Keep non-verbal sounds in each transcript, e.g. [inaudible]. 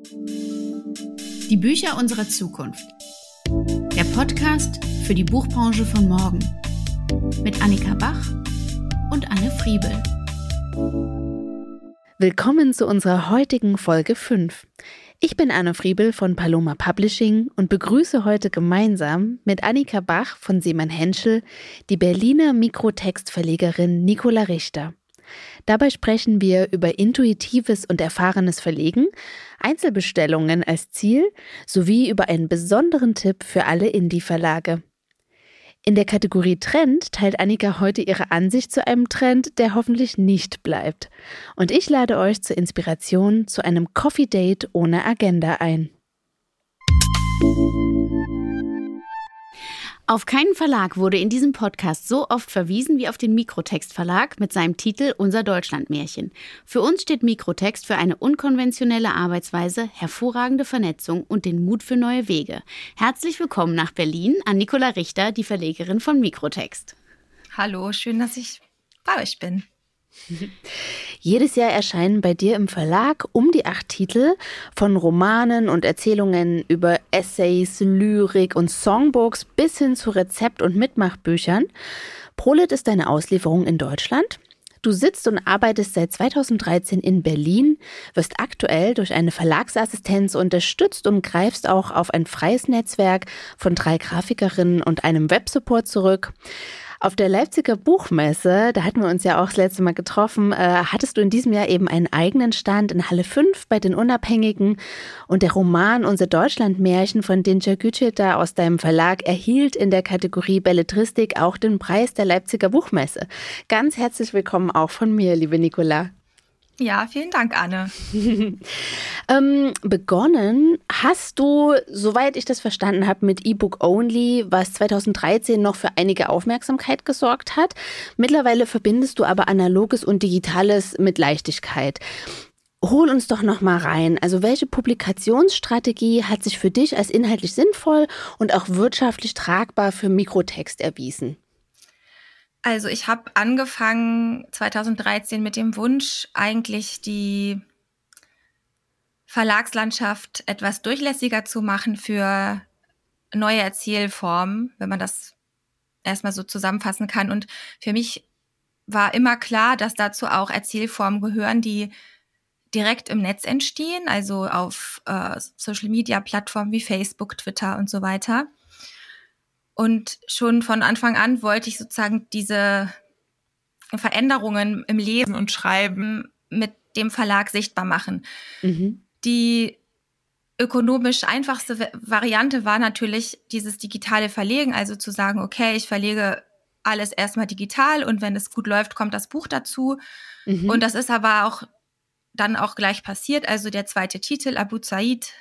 Die Bücher unserer Zukunft. Der Podcast für die Buchbranche von morgen. Mit Annika Bach und Anne Friebel. Willkommen zu unserer heutigen Folge 5. Ich bin Anne Friebel von Paloma Publishing und begrüße heute gemeinsam mit Annika Bach von Seemann Henschel die Berliner Mikrotextverlegerin Nicola Richter. Dabei sprechen wir über intuitives und erfahrenes Verlegen, Einzelbestellungen als Ziel sowie über einen besonderen Tipp für alle Indie-Verlage. In der Kategorie Trend teilt Annika heute ihre Ansicht zu einem Trend, der hoffentlich nicht bleibt. Und ich lade euch zur Inspiration zu einem Coffee Date ohne Agenda ein. Auf keinen Verlag wurde in diesem Podcast so oft verwiesen wie auf den Mikrotext Verlag mit seinem Titel Unser Deutschlandmärchen. Für uns steht Mikrotext für eine unkonventionelle Arbeitsweise, hervorragende Vernetzung und den Mut für neue Wege. Herzlich willkommen nach Berlin an Nicola Richter, die Verlegerin von Mikrotext. Hallo, schön, dass ich bei euch bin. [laughs] Jedes Jahr erscheinen bei dir im Verlag um die acht Titel von Romanen und Erzählungen über Essays, Lyrik und Songbooks bis hin zu Rezept- und Mitmachbüchern. Prolit ist deine Auslieferung in Deutschland. Du sitzt und arbeitest seit 2013 in Berlin, wirst aktuell durch eine Verlagsassistenz unterstützt und greifst auch auf ein freies Netzwerk von drei Grafikerinnen und einem Websupport zurück. Auf der Leipziger Buchmesse, da hatten wir uns ja auch das letzte Mal getroffen, äh, hattest du in diesem Jahr eben einen eigenen Stand in Halle 5 bei den Unabhängigen und der Roman Unser Deutschlandmärchen von Dinja Güceta aus deinem Verlag erhielt in der Kategorie Belletristik auch den Preis der Leipziger Buchmesse. Ganz herzlich willkommen auch von mir, liebe Nicola. Ja, vielen Dank, Anne. [laughs] ähm, begonnen hast du, soweit ich das verstanden habe, mit E-Book Only, was 2013 noch für einige Aufmerksamkeit gesorgt hat. Mittlerweile verbindest du aber Analoges und Digitales mit Leichtigkeit. Hol uns doch noch mal rein. Also welche Publikationsstrategie hat sich für dich als inhaltlich sinnvoll und auch wirtschaftlich tragbar für Mikrotext erwiesen? Also ich habe angefangen 2013 mit dem Wunsch, eigentlich die Verlagslandschaft etwas durchlässiger zu machen für neue Erzählformen, wenn man das erstmal so zusammenfassen kann. Und für mich war immer klar, dass dazu auch Erzählformen gehören, die direkt im Netz entstehen, also auf äh, Social-Media-Plattformen wie Facebook, Twitter und so weiter. Und schon von Anfang an wollte ich sozusagen diese Veränderungen im Lesen und Schreiben mit dem Verlag sichtbar machen. Mhm. Die ökonomisch einfachste Variante war natürlich dieses digitale Verlegen, also zu sagen, okay, ich verlege alles erstmal digital und wenn es gut läuft, kommt das Buch dazu. Mhm. Und das ist aber auch dann auch gleich passiert. Also der zweite Titel, Abu Zaid,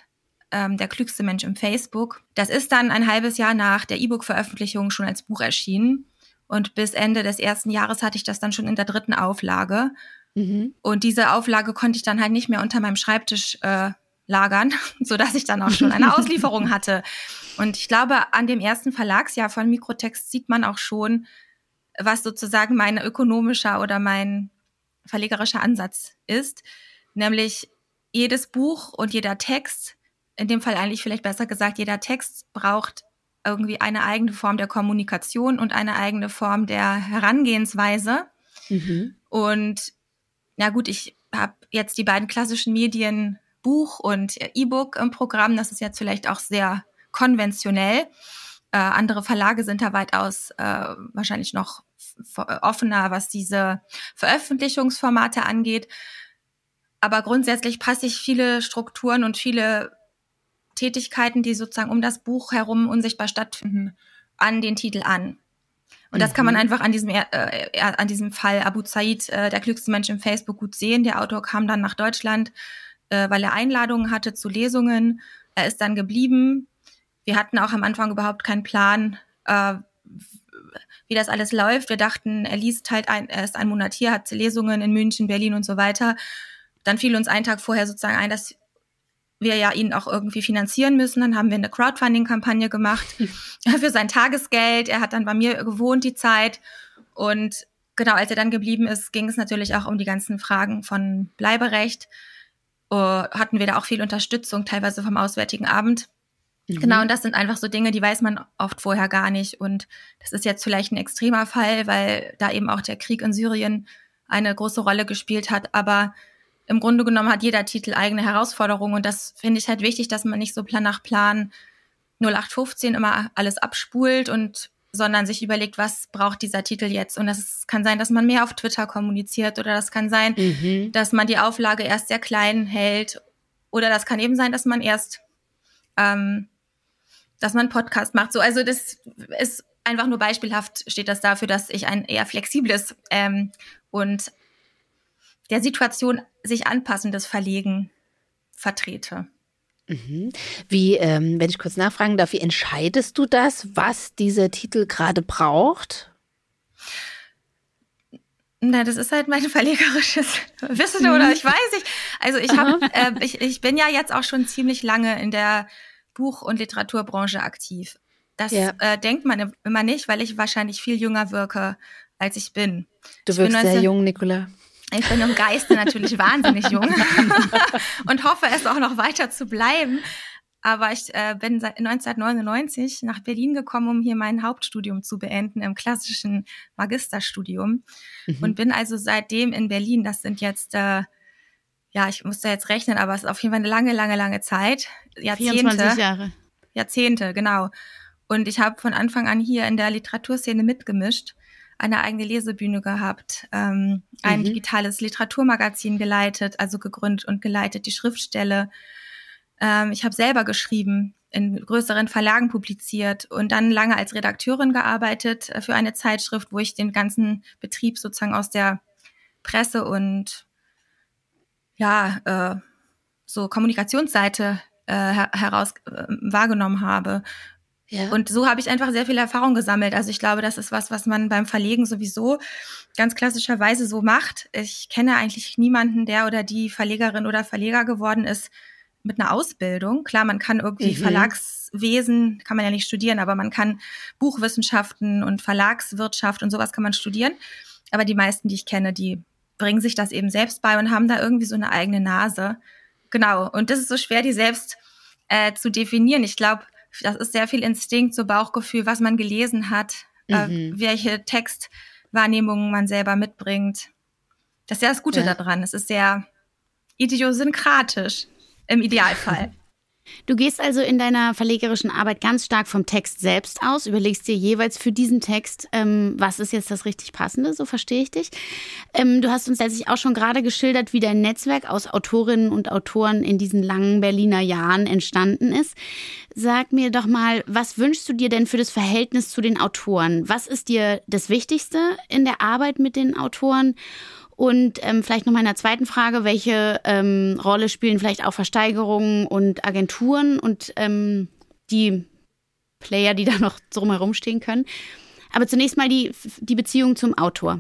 ähm, Der klügste Mensch im Facebook. Das ist dann ein halbes Jahr nach der E-Book-Veröffentlichung schon als Buch erschienen. Und bis Ende des ersten Jahres hatte ich das dann schon in der dritten Auflage. Mhm. Und diese Auflage konnte ich dann halt nicht mehr unter meinem Schreibtisch äh, lagern, [laughs] so dass ich dann auch schon eine Auslieferung [laughs] hatte. Und ich glaube, an dem ersten Verlagsjahr von Mikrotext sieht man auch schon, was sozusagen mein ökonomischer oder mein verlegerischer Ansatz ist. Nämlich jedes Buch und jeder Text in dem Fall eigentlich vielleicht besser gesagt, jeder Text braucht irgendwie eine eigene Form der Kommunikation und eine eigene Form der Herangehensweise. Mhm. Und na gut, ich habe jetzt die beiden klassischen Medien Buch und E-Book im Programm. Das ist jetzt vielleicht auch sehr konventionell. Äh, andere Verlage sind da weitaus äh, wahrscheinlich noch offener, was diese Veröffentlichungsformate angeht. Aber grundsätzlich passe ich viele Strukturen und viele Tätigkeiten, die sozusagen um das Buch herum unsichtbar stattfinden, an den Titel an. Und das kann man mhm. einfach an diesem, äh, an diesem Fall Abu Zaid, äh, der klügste Mensch im Facebook, gut sehen. Der Autor kam dann nach Deutschland, äh, weil er Einladungen hatte zu Lesungen. Er ist dann geblieben. Wir hatten auch am Anfang überhaupt keinen Plan, äh, wie das alles läuft. Wir dachten, er liest halt ein, er ist ein Monat hier, hat Lesungen in München, Berlin und so weiter. Dann fiel uns einen Tag vorher sozusagen ein, dass wir ja ihn auch irgendwie finanzieren müssen. Dann haben wir eine Crowdfunding-Kampagne gemacht [laughs] für sein Tagesgeld. Er hat dann bei mir gewohnt die Zeit. Und genau, als er dann geblieben ist, ging es natürlich auch um die ganzen Fragen von Bleiberecht. uh, hatten wir da auch viel Unterstützung, teilweise vom Auswärtigen Abend. Mhm. Genau, und das sind einfach so Dinge, die weiß man oft vorher gar nicht. Und das ist jetzt vielleicht ein extremer Fall, weil da eben auch der Krieg in Syrien eine große Rolle gespielt hat. Aber im Grunde genommen hat jeder Titel eigene Herausforderungen. Und das finde ich halt wichtig, dass man nicht so plan nach Plan 0815 immer alles abspult und sondern sich überlegt, was braucht dieser Titel jetzt. Und das kann sein, dass man mehr auf Twitter kommuniziert oder das kann sein, mhm. dass man die Auflage erst sehr klein hält oder das kann eben sein, dass man erst, ähm, dass man Podcast macht. So, also das ist einfach nur beispielhaft steht das dafür, dass ich ein eher flexibles ähm, und der Situation sich anpassendes Verlegen vertrete. Mhm. Wie, ähm, wenn ich kurz nachfragen darf, wie entscheidest du das, was dieser Titel gerade braucht? Na, das ist halt mein [laughs] verlegerisches Wissen oder ich weiß nicht. Also ich habe, äh, ich, ich bin ja jetzt auch schon ziemlich lange in der Buch- und Literaturbranche aktiv. Das ja. äh, denkt man immer nicht, weil ich wahrscheinlich viel jünger wirke, als ich bin. Du wirkst 19, sehr jung, Nicola. Ich bin im Geiste natürlich [laughs] wahnsinnig jung [laughs] und hoffe es auch noch weiter zu bleiben. Aber ich äh, bin seit 1999 nach Berlin gekommen, um hier mein Hauptstudium zu beenden im klassischen Magisterstudium mhm. und bin also seitdem in Berlin. Das sind jetzt äh, ja, ich muss da jetzt rechnen, aber es ist auf jeden Fall eine lange, lange, lange Zeit. Jahrzehnte. 24 Jahre. Jahrzehnte, genau. Und ich habe von Anfang an hier in der Literaturszene mitgemischt eine eigene Lesebühne gehabt, ähm, ein mhm. digitales Literaturmagazin geleitet, also gegründet und geleitet, die Schriftstelle. Ähm, ich habe selber geschrieben, in größeren Verlagen publiziert und dann lange als Redakteurin gearbeitet äh, für eine Zeitschrift, wo ich den ganzen Betrieb sozusagen aus der Presse und ja, äh, so Kommunikationsseite äh, heraus äh, wahrgenommen habe. Ja. Und so habe ich einfach sehr viel Erfahrung gesammelt. Also ich glaube, das ist was, was man beim Verlegen sowieso ganz klassischerweise so macht. Ich kenne eigentlich niemanden, der oder die Verlegerin oder Verleger geworden ist mit einer Ausbildung. Klar, man kann irgendwie mhm. Verlagswesen, kann man ja nicht studieren, aber man kann Buchwissenschaften und Verlagswirtschaft und sowas kann man studieren. Aber die meisten, die ich kenne, die bringen sich das eben selbst bei und haben da irgendwie so eine eigene Nase. Genau. Und das ist so schwer, die selbst äh, zu definieren. Ich glaube, das ist sehr viel Instinkt, so Bauchgefühl, was man gelesen hat, äh, mhm. äh, welche Textwahrnehmungen man selber mitbringt. Das ist ja das Gute ja. daran. Es ist sehr idiosynkratisch im Idealfall. [laughs] Du gehst also in deiner verlegerischen Arbeit ganz stark vom Text selbst aus, überlegst dir jeweils für diesen Text, ähm, was ist jetzt das richtig Passende, so verstehe ich dich. Ähm, du hast uns letztlich auch schon gerade geschildert, wie dein Netzwerk aus Autorinnen und Autoren in diesen langen Berliner Jahren entstanden ist. Sag mir doch mal, was wünschst du dir denn für das Verhältnis zu den Autoren? Was ist dir das Wichtigste in der Arbeit mit den Autoren? Und ähm, vielleicht noch mal in der zweiten Frage, welche ähm, Rolle spielen vielleicht auch Versteigerungen und Agenturen und ähm, die Player, die da noch drumherum stehen können. Aber zunächst mal die, die Beziehung zum Autor.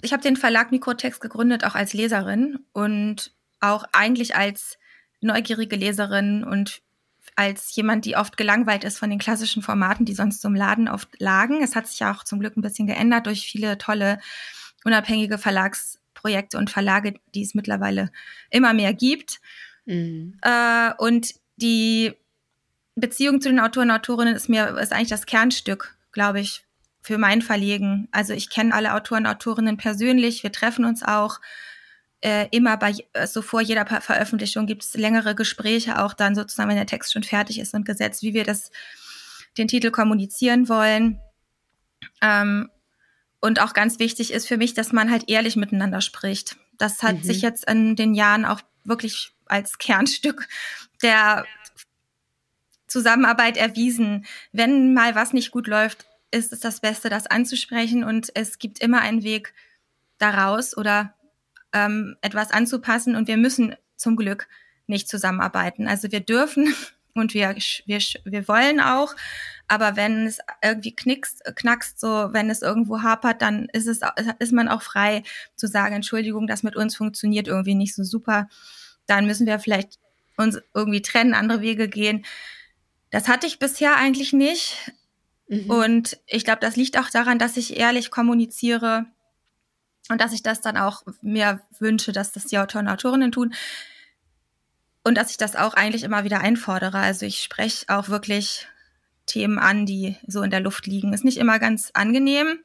Ich habe den Verlag Mikrotext gegründet, auch als Leserin und auch eigentlich als neugierige Leserin und als jemand, die oft gelangweilt ist von den klassischen Formaten, die sonst zum Laden oft lagen. Es hat sich ja auch zum Glück ein bisschen geändert durch viele tolle unabhängige Verlagsprojekte und Verlage, die es mittlerweile immer mehr gibt. Mhm. Äh, und die Beziehung zu den Autoren und Autorinnen ist mir ist eigentlich das Kernstück, glaube ich, für mein Verlegen. Also ich kenne alle Autoren und Autorinnen persönlich, wir treffen uns auch. Äh, immer bei, so also vor jeder Veröffentlichung gibt es längere Gespräche, auch dann sozusagen, wenn der Text schon fertig ist und gesetzt, wie wir das, den Titel kommunizieren wollen. Ähm, und auch ganz wichtig ist für mich, dass man halt ehrlich miteinander spricht. Das hat mhm. sich jetzt in den Jahren auch wirklich als Kernstück der Zusammenarbeit erwiesen. Wenn mal was nicht gut läuft, ist es das Beste, das anzusprechen und es gibt immer einen Weg daraus oder ähm, etwas anzupassen und wir müssen zum Glück nicht zusammenarbeiten. Also wir dürfen und wir, wir, wir wollen auch, aber wenn es irgendwie knickst, knackst, so wenn es irgendwo hapert, dann ist es ist man auch frei zu sagen, Entschuldigung, das mit uns funktioniert irgendwie nicht so super. Dann müssen wir vielleicht uns irgendwie trennen, andere Wege gehen. Das hatte ich bisher eigentlich nicht. Mhm. Und ich glaube, das liegt auch daran, dass ich ehrlich kommuniziere. und dass ich das dann auch mir wünsche, dass das die Autoren und Autorinnen tun und dass ich das auch eigentlich immer wieder einfordere. Also ich spreche auch wirklich Themen an, die so in der Luft liegen. Ist nicht immer ganz angenehm,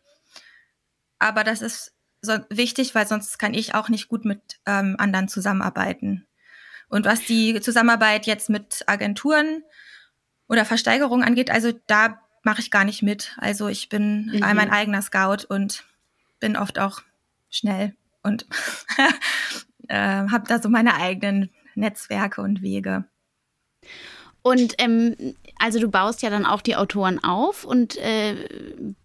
aber das ist so wichtig, weil sonst kann ich auch nicht gut mit ähm, anderen zusammenarbeiten. Und was die Zusammenarbeit jetzt mit Agenturen oder Versteigerungen angeht, also da mache ich gar nicht mit. Also ich bin mhm. mein eigener Scout und bin oft auch schnell und [laughs] äh, habe da so meine eigenen Netzwerke und Wege. Und ähm, also du baust ja dann auch die Autoren auf und äh,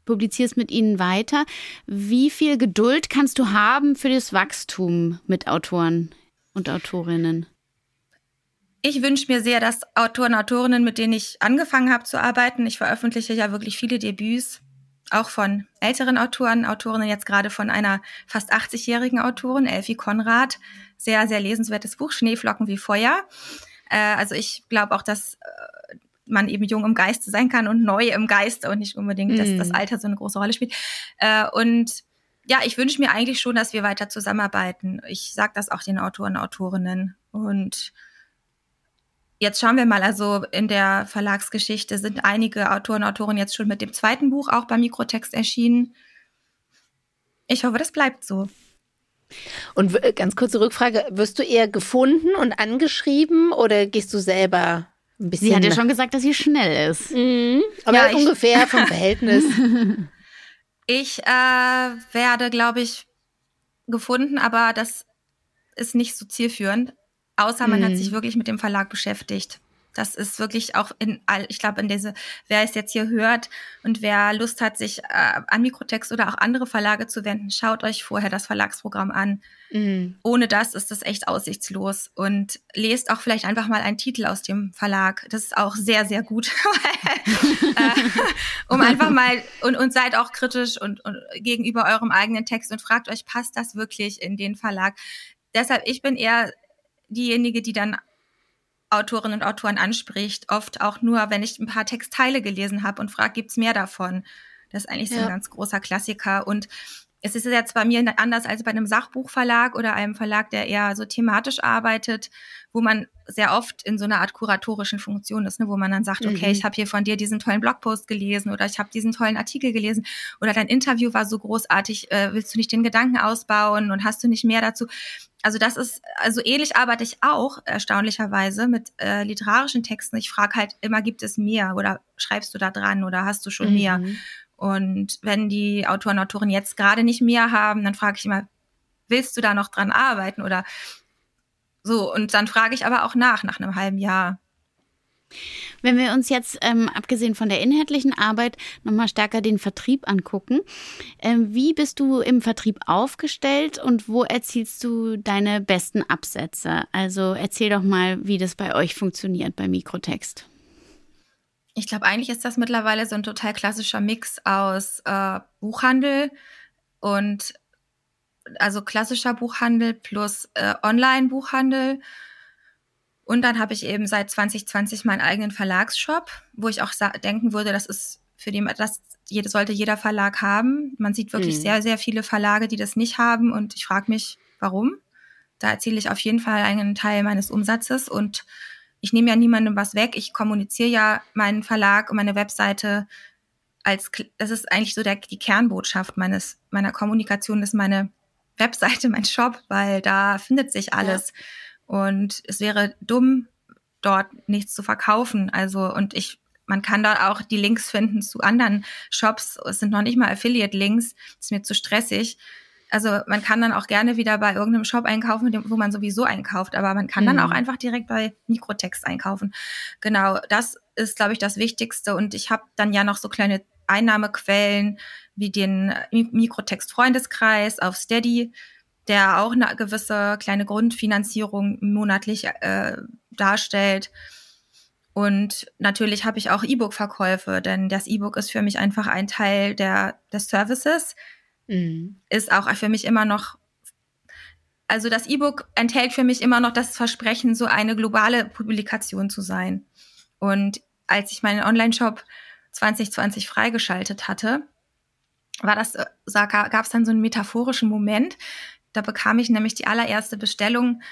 publizierst mit ihnen weiter. Wie viel Geduld kannst du haben für das Wachstum mit Autoren und Autorinnen? Ich wünsche mir sehr, dass Autoren und Autorinnen, mit denen ich angefangen habe zu arbeiten, ich veröffentliche ja wirklich viele Debüts, auch von älteren Autoren, Autorinnen jetzt gerade von einer fast 80-jährigen Autorin, Elfie Konrad. Sehr, sehr lesenswertes Buch, Schneeflocken wie Feuer. Äh, also ich glaube auch, dass äh, man eben jung im Geiste sein kann und neu im Geiste und nicht unbedingt, dass das mm. Alter so eine große Rolle spielt. Äh, und ja, ich wünsche mir eigentlich schon, dass wir weiter zusammenarbeiten. Ich sage das auch den Autoren und Autorinnen. Und Jetzt schauen wir mal, also in der Verlagsgeschichte sind einige Autoren und Autoren jetzt schon mit dem zweiten Buch auch beim Mikrotext erschienen. Ich hoffe, das bleibt so. Und ganz kurze Rückfrage, wirst du eher gefunden und angeschrieben oder gehst du selber ein bisschen? Sie hat ja schon gesagt, dass sie schnell ist. Mhm, aber ja, ungefähr vom [laughs] Verhältnis. ich äh, werde, glaube ich, gefunden, aber das ist nicht so zielführend. Außer man mhm. hat sich wirklich mit dem Verlag beschäftigt. Das ist wirklich auch in all, ich glaube, in diese, wer es jetzt hier hört und wer Lust hat, sich äh, an Mikrotext oder auch andere Verlage zu wenden, schaut euch vorher das Verlagsprogramm an. Mhm. Ohne das ist das echt aussichtslos. Und lest auch vielleicht einfach mal einen Titel aus dem Verlag. Das ist auch sehr, sehr gut. [laughs] äh, um einfach mal und, und seid auch kritisch und, und gegenüber eurem eigenen Text und fragt euch, passt das wirklich in den Verlag? Deshalb, ich bin eher diejenige, die dann Autorinnen und Autoren anspricht, oft auch nur, wenn ich ein paar Textteile gelesen habe und frage, gibt's mehr davon? Das ist eigentlich ja. so ein ganz großer Klassiker. Und es ist jetzt bei mir anders als bei einem Sachbuchverlag oder einem Verlag, der eher so thematisch arbeitet, wo man sehr oft in so einer Art kuratorischen Funktion ist, ne, wo man dann sagt, okay, mhm. ich habe hier von dir diesen tollen Blogpost gelesen oder ich habe diesen tollen Artikel gelesen oder dein Interview war so großartig, äh, willst du nicht den Gedanken ausbauen und hast du nicht mehr dazu? Also das ist, also ähnlich arbeite ich auch erstaunlicherweise mit äh, literarischen Texten. Ich frage halt immer, gibt es mehr oder schreibst du da dran oder hast du schon mhm. mehr? Und wenn die Autoren und Autoren jetzt gerade nicht mehr haben, dann frage ich immer, willst du da noch dran arbeiten oder so? Und dann frage ich aber auch nach, nach einem halben Jahr. Wenn wir uns jetzt, ähm, abgesehen von der inhaltlichen Arbeit, nochmal stärker den Vertrieb angucken, ähm, wie bist du im Vertrieb aufgestellt und wo erzielst du deine besten Absätze? Also erzähl doch mal, wie das bei euch funktioniert bei Mikrotext ich glaube, eigentlich ist das mittlerweile so ein total klassischer Mix aus äh, Buchhandel und also klassischer Buchhandel plus äh, Online-Buchhandel. Und dann habe ich eben seit 2020 meinen eigenen Verlagsshop, wo ich auch denken würde, das ist für den, das sollte jeder Verlag haben. Man sieht wirklich mhm. sehr, sehr viele Verlage, die das nicht haben. Und ich frage mich, warum? Da erziele ich auf jeden Fall einen Teil meines Umsatzes und ich nehme ja niemandem was weg. Ich kommuniziere ja meinen Verlag und meine Webseite als, das ist eigentlich so der, die Kernbotschaft meines, meiner Kommunikation, ist meine Webseite, mein Shop, weil da findet sich alles. Ja. Und es wäre dumm, dort nichts zu verkaufen. Also, und ich, man kann da auch die Links finden zu anderen Shops. Es sind noch nicht mal Affiliate-Links. Ist mir zu stressig. Also man kann dann auch gerne wieder bei irgendeinem Shop einkaufen, wo man sowieso einkauft, aber man kann mhm. dann auch einfach direkt bei Mikrotext einkaufen. Genau, das ist, glaube ich, das Wichtigste. Und ich habe dann ja noch so kleine Einnahmequellen wie den Mikrotext-Freundeskreis auf Steady, der auch eine gewisse kleine Grundfinanzierung monatlich äh, darstellt. Und natürlich habe ich auch E-Book-Verkäufe, denn das E-Book ist für mich einfach ein Teil der, des Services mhm. ist auch für mich immer noch, also das E-Book enthält für mich immer noch das Versprechen, so eine globale Publikation zu sein. Und als ich meinen Online-Shop 2020 freigeschaltet hatte, war das, äh, gab es dann so einen metaphorischen Moment. Da bekam ich nämlich die allererste Bestellung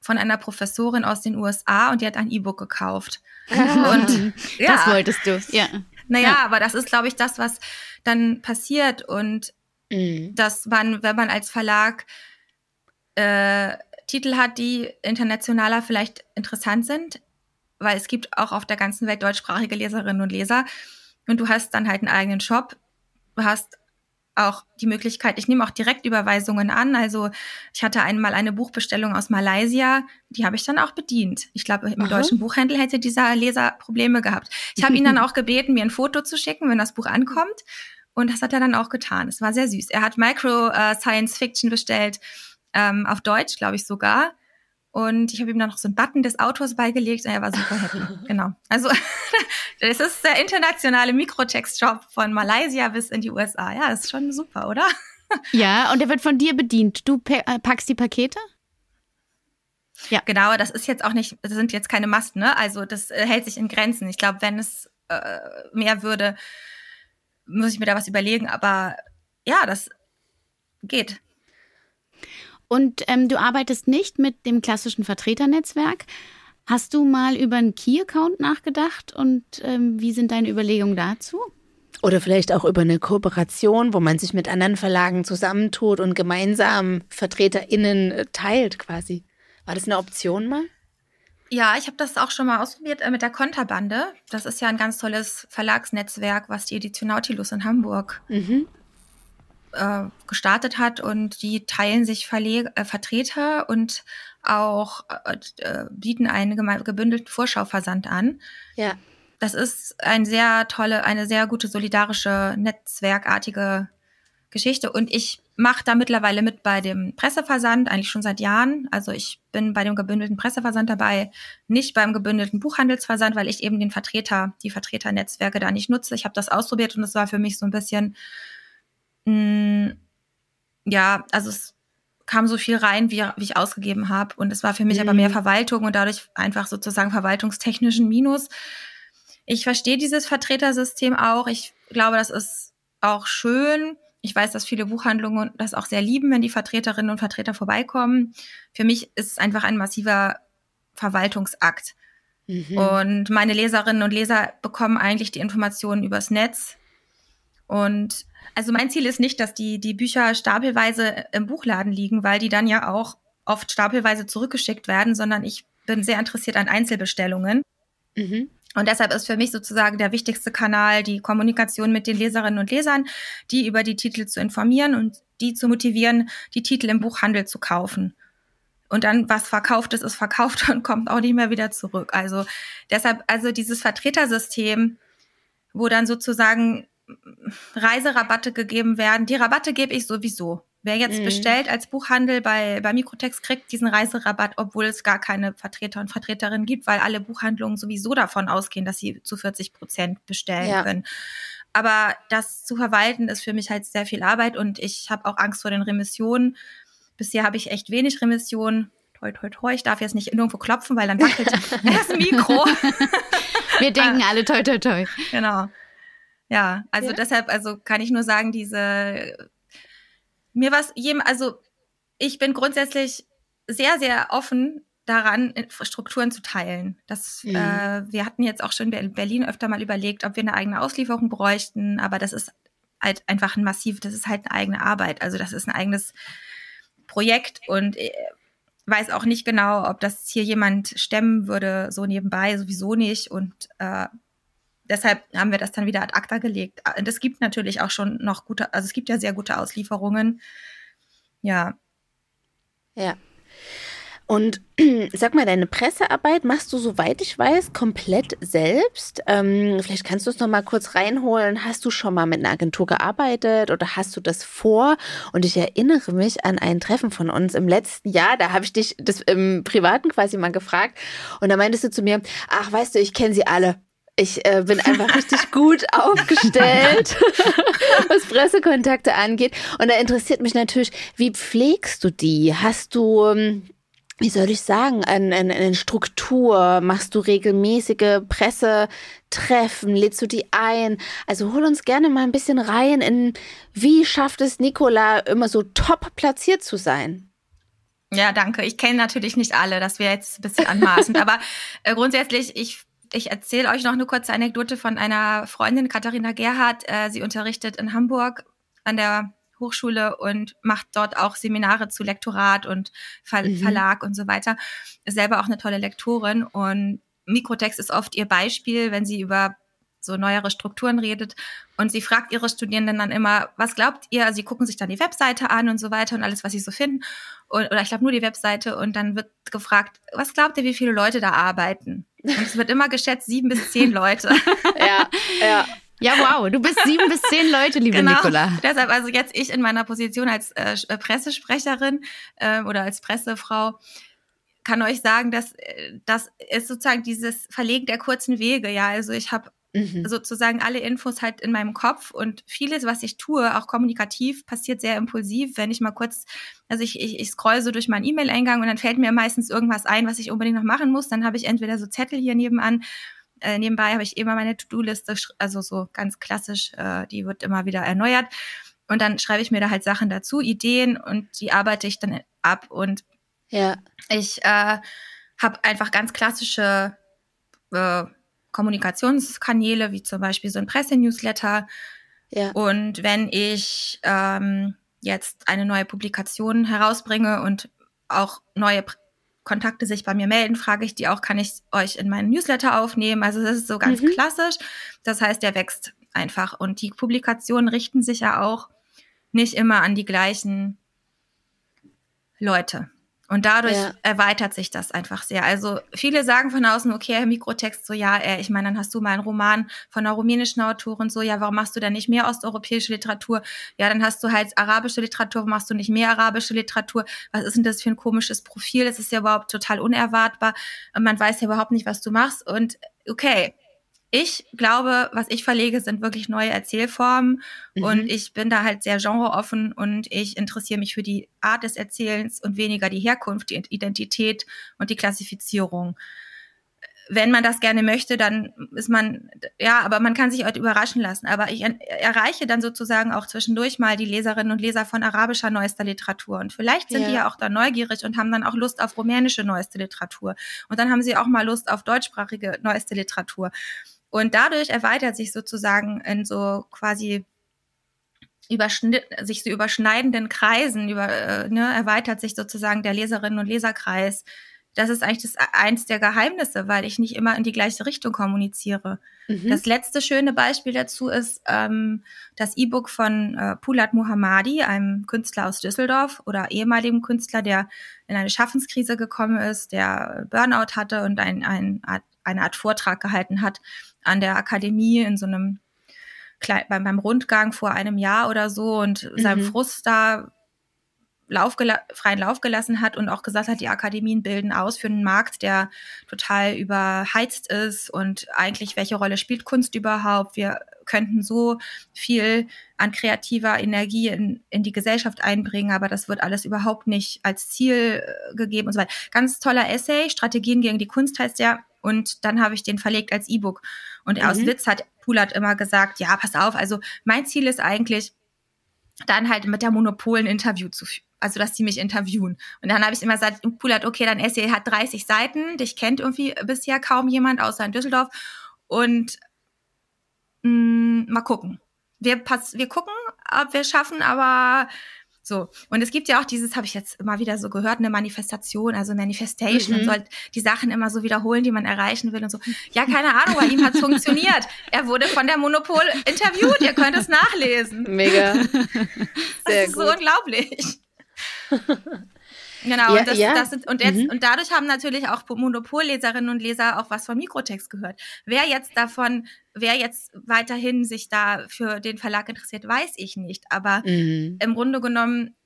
von einer Professorin aus den USA und die hat ein E-Book gekauft. Ah, und [laughs] ja, das wolltest du, ja. Naja, ja. aber das ist, glaube ich, das, was dann passiert. Und mhm. dass man, wenn man als Verlag äh, Titel hat, die internationaler vielleicht interessant sind, weil es gibt auch auf der ganzen Welt deutschsprachige Leserinnen und Leser. Und du hast dann halt einen eigenen Shop. Du hast auch die Möglichkeit, ich nehme auch Direktüberweisungen an. Also ich hatte einmal eine Buchbestellung aus Malaysia, die habe ich dann auch bedient. Ich glaube, im Aha. deutschen Buchhändler hätte dieser Leser Probleme gehabt. Ich habe ihn dann [laughs] auch gebeten, mir ein Foto zu schicken, wenn das Buch ankommt. Und das hat er dann auch getan. Es war sehr süß. Er hat Micro äh, Science Fiction bestellt, ähm, auf Deutsch, glaube ich sogar. Und ich habe ihm dann noch so einen Button des Autors beigelegt und er war super happy. [laughs] genau. Also [laughs] das ist der internationale Mikrotext-Shop von Malaysia bis in die USA. Ja, das ist schon super, oder? [laughs] ja, und er wird von dir bedient. Du äh, packst die Pakete? Ja. Genau, das ist jetzt auch nicht, das sind jetzt keine Masten, ne? Also das äh, hält sich in Grenzen. Ich glaube, wenn es äh, mehr würde, muss ich mir da was überlegen. Aber ja, das geht. Und ähm, du arbeitest nicht mit dem klassischen Vertreternetzwerk. Hast du mal über einen Key-Account nachgedacht und ähm, wie sind deine Überlegungen dazu? Oder vielleicht auch über eine Kooperation, wo man sich mit anderen Verlagen zusammentut und gemeinsam VertreterInnen äh, teilt quasi. War das eine Option mal? Ja, ich habe das auch schon mal ausprobiert äh, mit der Konterbande. Das ist ja ein ganz tolles Verlagsnetzwerk, was die Edition Nautilus in Hamburg mhm äh, gestartet hat und die teilen sich Verleg äh, Vertreter und auch äh, äh bieten einen gebündelten Vorschauversand an. Ja. Das ist ein sehr tolle, eine sehr gute solidarische, netzwerkartige Geschichte und ich mache da mittlerweile mit bei dem Presseversand, eigentlich schon seit Jahren. Also ich bin bei dem gebündelten Presseversand dabei, nicht beim gebündelten Buchhandelsversand, weil ich eben den Vertreter, die Vertreternetzwerke da nicht nutze. Ich habe das ausprobiert und es war für mich so ein bisschen mh, mm, ja, also es kam so viel rein, wie, wie ich ausgegeben habe. Und es war für mich mhm. aber mehr mhm. Verwaltung und dadurch einfach sozusagen verwaltungstechnischen Minus. Ich verstehe dieses Vertretersystem auch. Ich glaube, das ist auch schön. Ich weiß, dass viele Buchhandlungen das auch sehr lieben, wenn die Vertreterinnen und Vertreter vorbeikommen. Für mich ist es einfach ein massiver Verwaltungsakt. Mhm. Und meine Leserinnen und Leser bekommen eigentlich die Informationen übers Netz. Und also mein Ziel ist nicht, dass die, die Bücher stapelweise im Buchladen liegen, weil die dann ja auch oft stapelweise zurückgeschickt werden, sondern ich bin sehr interessiert an Einzelbestellungen. Mhm. Und deshalb ist für mich sozusagen der wichtigste Kanal die Kommunikation mit den Leserinnen und Lesern, die über die Titel zu informieren und die zu motivieren, die Titel im Buchhandel zu kaufen. Und dann, was verkauft ist, ist verkauft [laughs] und kommt auch nicht mehr wieder zurück. Also deshalb, also dieses Vertretersystem, wo dann sozusagen Reiserabatte gegeben werden. Die Rabatte gebe ich sowieso. Wer jetzt mhm. bestellt als Buchhandel bei, bei Mikrotext, kriegt diesen Reiserabatt, obwohl es gar keine Vertreter und Vertreterinnen gibt, weil alle Buchhandlungen sowieso davon ausgehen, dass sie zu 40 Prozent bestellen ja. können. Aber das zu verwalten ist für mich halt sehr viel Arbeit und ich habe auch Angst vor den Remissionen. Bisher habe ich echt wenig Remissionen. Toi, toi, toi. Ich darf jetzt nicht irgendwo klopfen, weil dann wackelt [laughs] das Mikro. Wir denken alle toi, toi, toi. Genau. Ja, also ja. deshalb, also kann ich nur sagen, diese mir was jedem, also ich bin grundsätzlich sehr, sehr offen daran, Strukturen zu teilen. Das, mhm. äh, wir hatten jetzt auch schon in Berlin öfter mal überlegt, ob wir eine eigene Auslieferung bräuchten, aber das ist halt einfach ein massiv, das ist halt eine eigene Arbeit. Also das ist ein eigenes Projekt und ich äh, weiß auch nicht genau, ob das hier jemand stemmen würde, so nebenbei, sowieso nicht. Und äh, deshalb haben wir das dann wieder ad acta gelegt. Und es gibt natürlich auch schon noch gute, also es gibt ja sehr gute Auslieferungen. Ja. Ja. Und [clears throat] sag mal, deine Pressearbeit machst du, soweit ich weiß, komplett selbst. Ähm, vielleicht kannst du es noch mal kurz reinholen. Hast du schon mal mit einer Agentur gearbeitet oder hast du das vor? Und ich erinnere mich an ein Treffen von uns im letzten Jahr. Da habe ich dich das im Privaten quasi mal gefragt. Und da meintest du zu mir, ach, weißt du, ich kenne sie alle. Ich äh, bin einfach richtig gut aufgestellt, [laughs] was Pressekontakte angeht. Und da interessiert mich natürlich, wie pflegst du die? Hast du, ähm, wie soll ich sagen, eine, eine, eine Struktur? Machst du regelmäßige Pressetreffen? Lädst du die ein? Also hol uns gerne mal ein bisschen rein in, wie schafft es Nicola immer so top platziert zu sein? Ja, danke. Ich kenne natürlich nicht alle, das wäre jetzt ein bisschen anmaßend, [laughs] aber äh, grundsätzlich, ich ich erzähle euch noch eine kurze Anekdote von einer Freundin, Katharina Gerhardt. Äh, sie unterrichtet in Hamburg an der Hochschule und macht dort auch Seminare zu Lektorat und Ver mhm. Verlag und so weiter. Ist selber auch eine tolle Lektorin und Mikrotext ist oft ihr Beispiel, wenn sie über so neuere Strukturen redet. Und sie fragt ihre Studierenden dann immer, was glaubt ihr? Also sie gucken sich dann die Webseite an und so weiter und alles, was sie so finden. Und, oder ich glaube nur die Webseite. Und dann wird gefragt, was glaubt ihr, wie viele Leute da arbeiten? Und es wird immer geschätzt, sieben bis zehn [laughs] Leute. ja, ja. Ja, wow, du bist sieben bis zehn Leute, liebe genau. Nicola. Deshalb, also jetzt ich in meiner Position als äh, äh, Pressesprecherin äh, oder als Pressefrau kann euch sagen, dass äh, das ist sozusagen dieses Verlegen der kurzen Wege. Ja, also ich habe mhm. sozusagen alle Infos halt in meinem Kopf und vieles, was ich tue, auch kommunikativ, passiert sehr impulsiv, wenn ich mal kurz, also ich, ich, ich scroll so durch meinen E-Mail-Eingang und dann fällt mir meistens irgendwas ein, was ich unbedingt noch machen muss. Dann habe ich entweder so Zettel hier nebenan äh, nebenbei habe ich immer meine To-Do-Liste, also so ganz klassisch, äh, die wird immer wieder erneuert. Und dann schreibe ich mir da halt Sachen dazu, Ideen und die arbeite ich dann ab. Und ja. ich äh, habe einfach ganz klassische äh, Kommunikationskanäle, wie zum Beispiel so ein Pressenewsletter. Ja. Und wenn ich ähm, jetzt eine neue Publikation herausbringe und auch neue Kontakte sich bei mir melden, frage ich die auch, kann ich euch in meinen Newsletter aufnehmen? Also das ist so ganz mhm. klassisch. Das heißt, der wächst einfach. Und die Publikationen richten sich ja auch nicht immer an die gleichen Leute. Und dadurch ja. erweitert sich das einfach sehr. Also viele sagen von außen, okay, Mikrotext, so ja, äh, ich meine, dann hast du mal einen Roman von einer rumänischen Autorin, so ja, warum machst du denn nicht mehr osteuropäische Literatur? Ja, dann hast du halt arabische Literatur, warum machst du nicht mehr arabische Literatur? Was ist denn das für ein komisches Profil? Das ist ja überhaupt total unerwartbar. Man weiß ja überhaupt nicht, was du machst. Und okay, ich glaube, was ich verlege, sind wirklich neue Erzählformen mhm. und ich bin da halt sehr genreoffen und ich interessiere mich für die Art des Erzählens und weniger die Herkunft, die Identität und die Klassifizierung. Wenn man das gerne möchte, dann ist man, ja, aber man kann sich heute überraschen lassen. Aber ich erreiche dann sozusagen auch zwischendurch mal die Leserinnen und Leser von arabischer neuester Literatur. Und vielleicht sind ja. die ja auch da neugierig und haben dann auch Lust auf rumänische neueste Literatur. Und dann haben sie auch mal Lust auf deutschsprachige neueste Literatur. Und dadurch erweitert sich sozusagen in so quasi überschnitt, sich so überschneidenden Kreisen über, äh, ne, erweitert sich sozusagen der Leserinnen und Leserkreis. Das ist eigentlich das eins der Geheimnisse, weil ich nicht immer in die gleiche Richtung kommuniziere. Mhm. Das letzte schöne Beispiel dazu ist ähm, das E-Book von äh, Pulat Muhammadi, einem Künstler aus Düsseldorf oder ehemaligen Künstler, der in eine Schaffenskrise gekommen ist, der Burnout hatte und ein, ein Art, eine Art Vortrag gehalten hat an der Akademie in so einem beim, beim Rundgang vor einem Jahr oder so und mhm. seinem Frust da Lauf freien Lauf gelassen hat und auch gesagt hat, die Akademien bilden aus für einen Markt, der total überheizt ist und eigentlich welche Rolle spielt Kunst überhaupt? Wir könnten so viel an kreativer Energie in, in die Gesellschaft einbringen, aber das wird alles überhaupt nicht als Ziel äh, gegeben und so weiter. Ganz toller Essay, Strategien gegen die Kunst heißt der. Und dann habe ich den verlegt als E-Book. Und mhm. aus Witz hat Pulat immer gesagt, ja, pass auf, also mein Ziel ist eigentlich, dann halt mit der Monopol ein Interview zu führen. Also, dass die mich interviewen. Und dann habe ich immer gesagt, Pulat, okay, dein Essay hat 30 Seiten, dich kennt irgendwie bisher kaum jemand, außer in Düsseldorf. Und mh, mm, mal gucken. Wir, pass wir gucken, ob wir schaffen, aber so. Und es gibt ja auch dieses, habe ich jetzt immer wieder so gehört, eine Manifestation, also Manifestation. Mhm. Man soll die Sachen immer so wiederholen, die man erreichen will und so. Ja, keine Ahnung, bei ihm hat es [laughs] funktioniert. Er wurde von der Monopol interviewt. Ihr könnt es nachlesen. Mega. [laughs] Sehr das ist gut. so unglaublich. [laughs] Genau, ja, und, das, ja. das sind, und, jetzt, mhm. und dadurch haben natürlich auch Monopolleserinnen und Leser auch was von Mikrotext gehört. Wer jetzt davon, wer jetzt weiterhin sich da für den Verlag interessiert, weiß ich nicht. Aber mhm. im Grunde genommen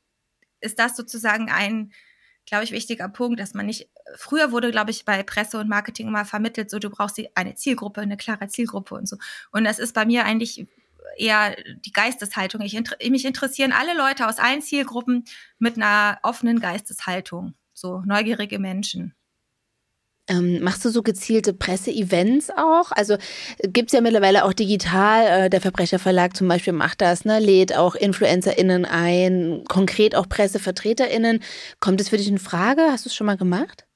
ist das sozusagen ein, glaube ich, wichtiger Punkt, dass man nicht, früher wurde, glaube ich, bei Presse und Marketing immer vermittelt, so du brauchst eine Zielgruppe, eine klare Zielgruppe und so. Und das ist bei mir eigentlich eher die Geisteshaltung. Ich, mich interessieren alle Leute aus allen Zielgruppen mit einer offenen Geisteshaltung. So. neugierige Menschen. Ähm, machst du so gezielte Presseevents auch? Also gibt es ja mittlerweile auch digital, äh, der Verbrecherverlag zum Beispiel macht das, ne? lädt auch InfluencerInnen ein, konkret auch PressevertreterInnen. Kommt es für dich in Frage? Hast du es schon mal gemacht?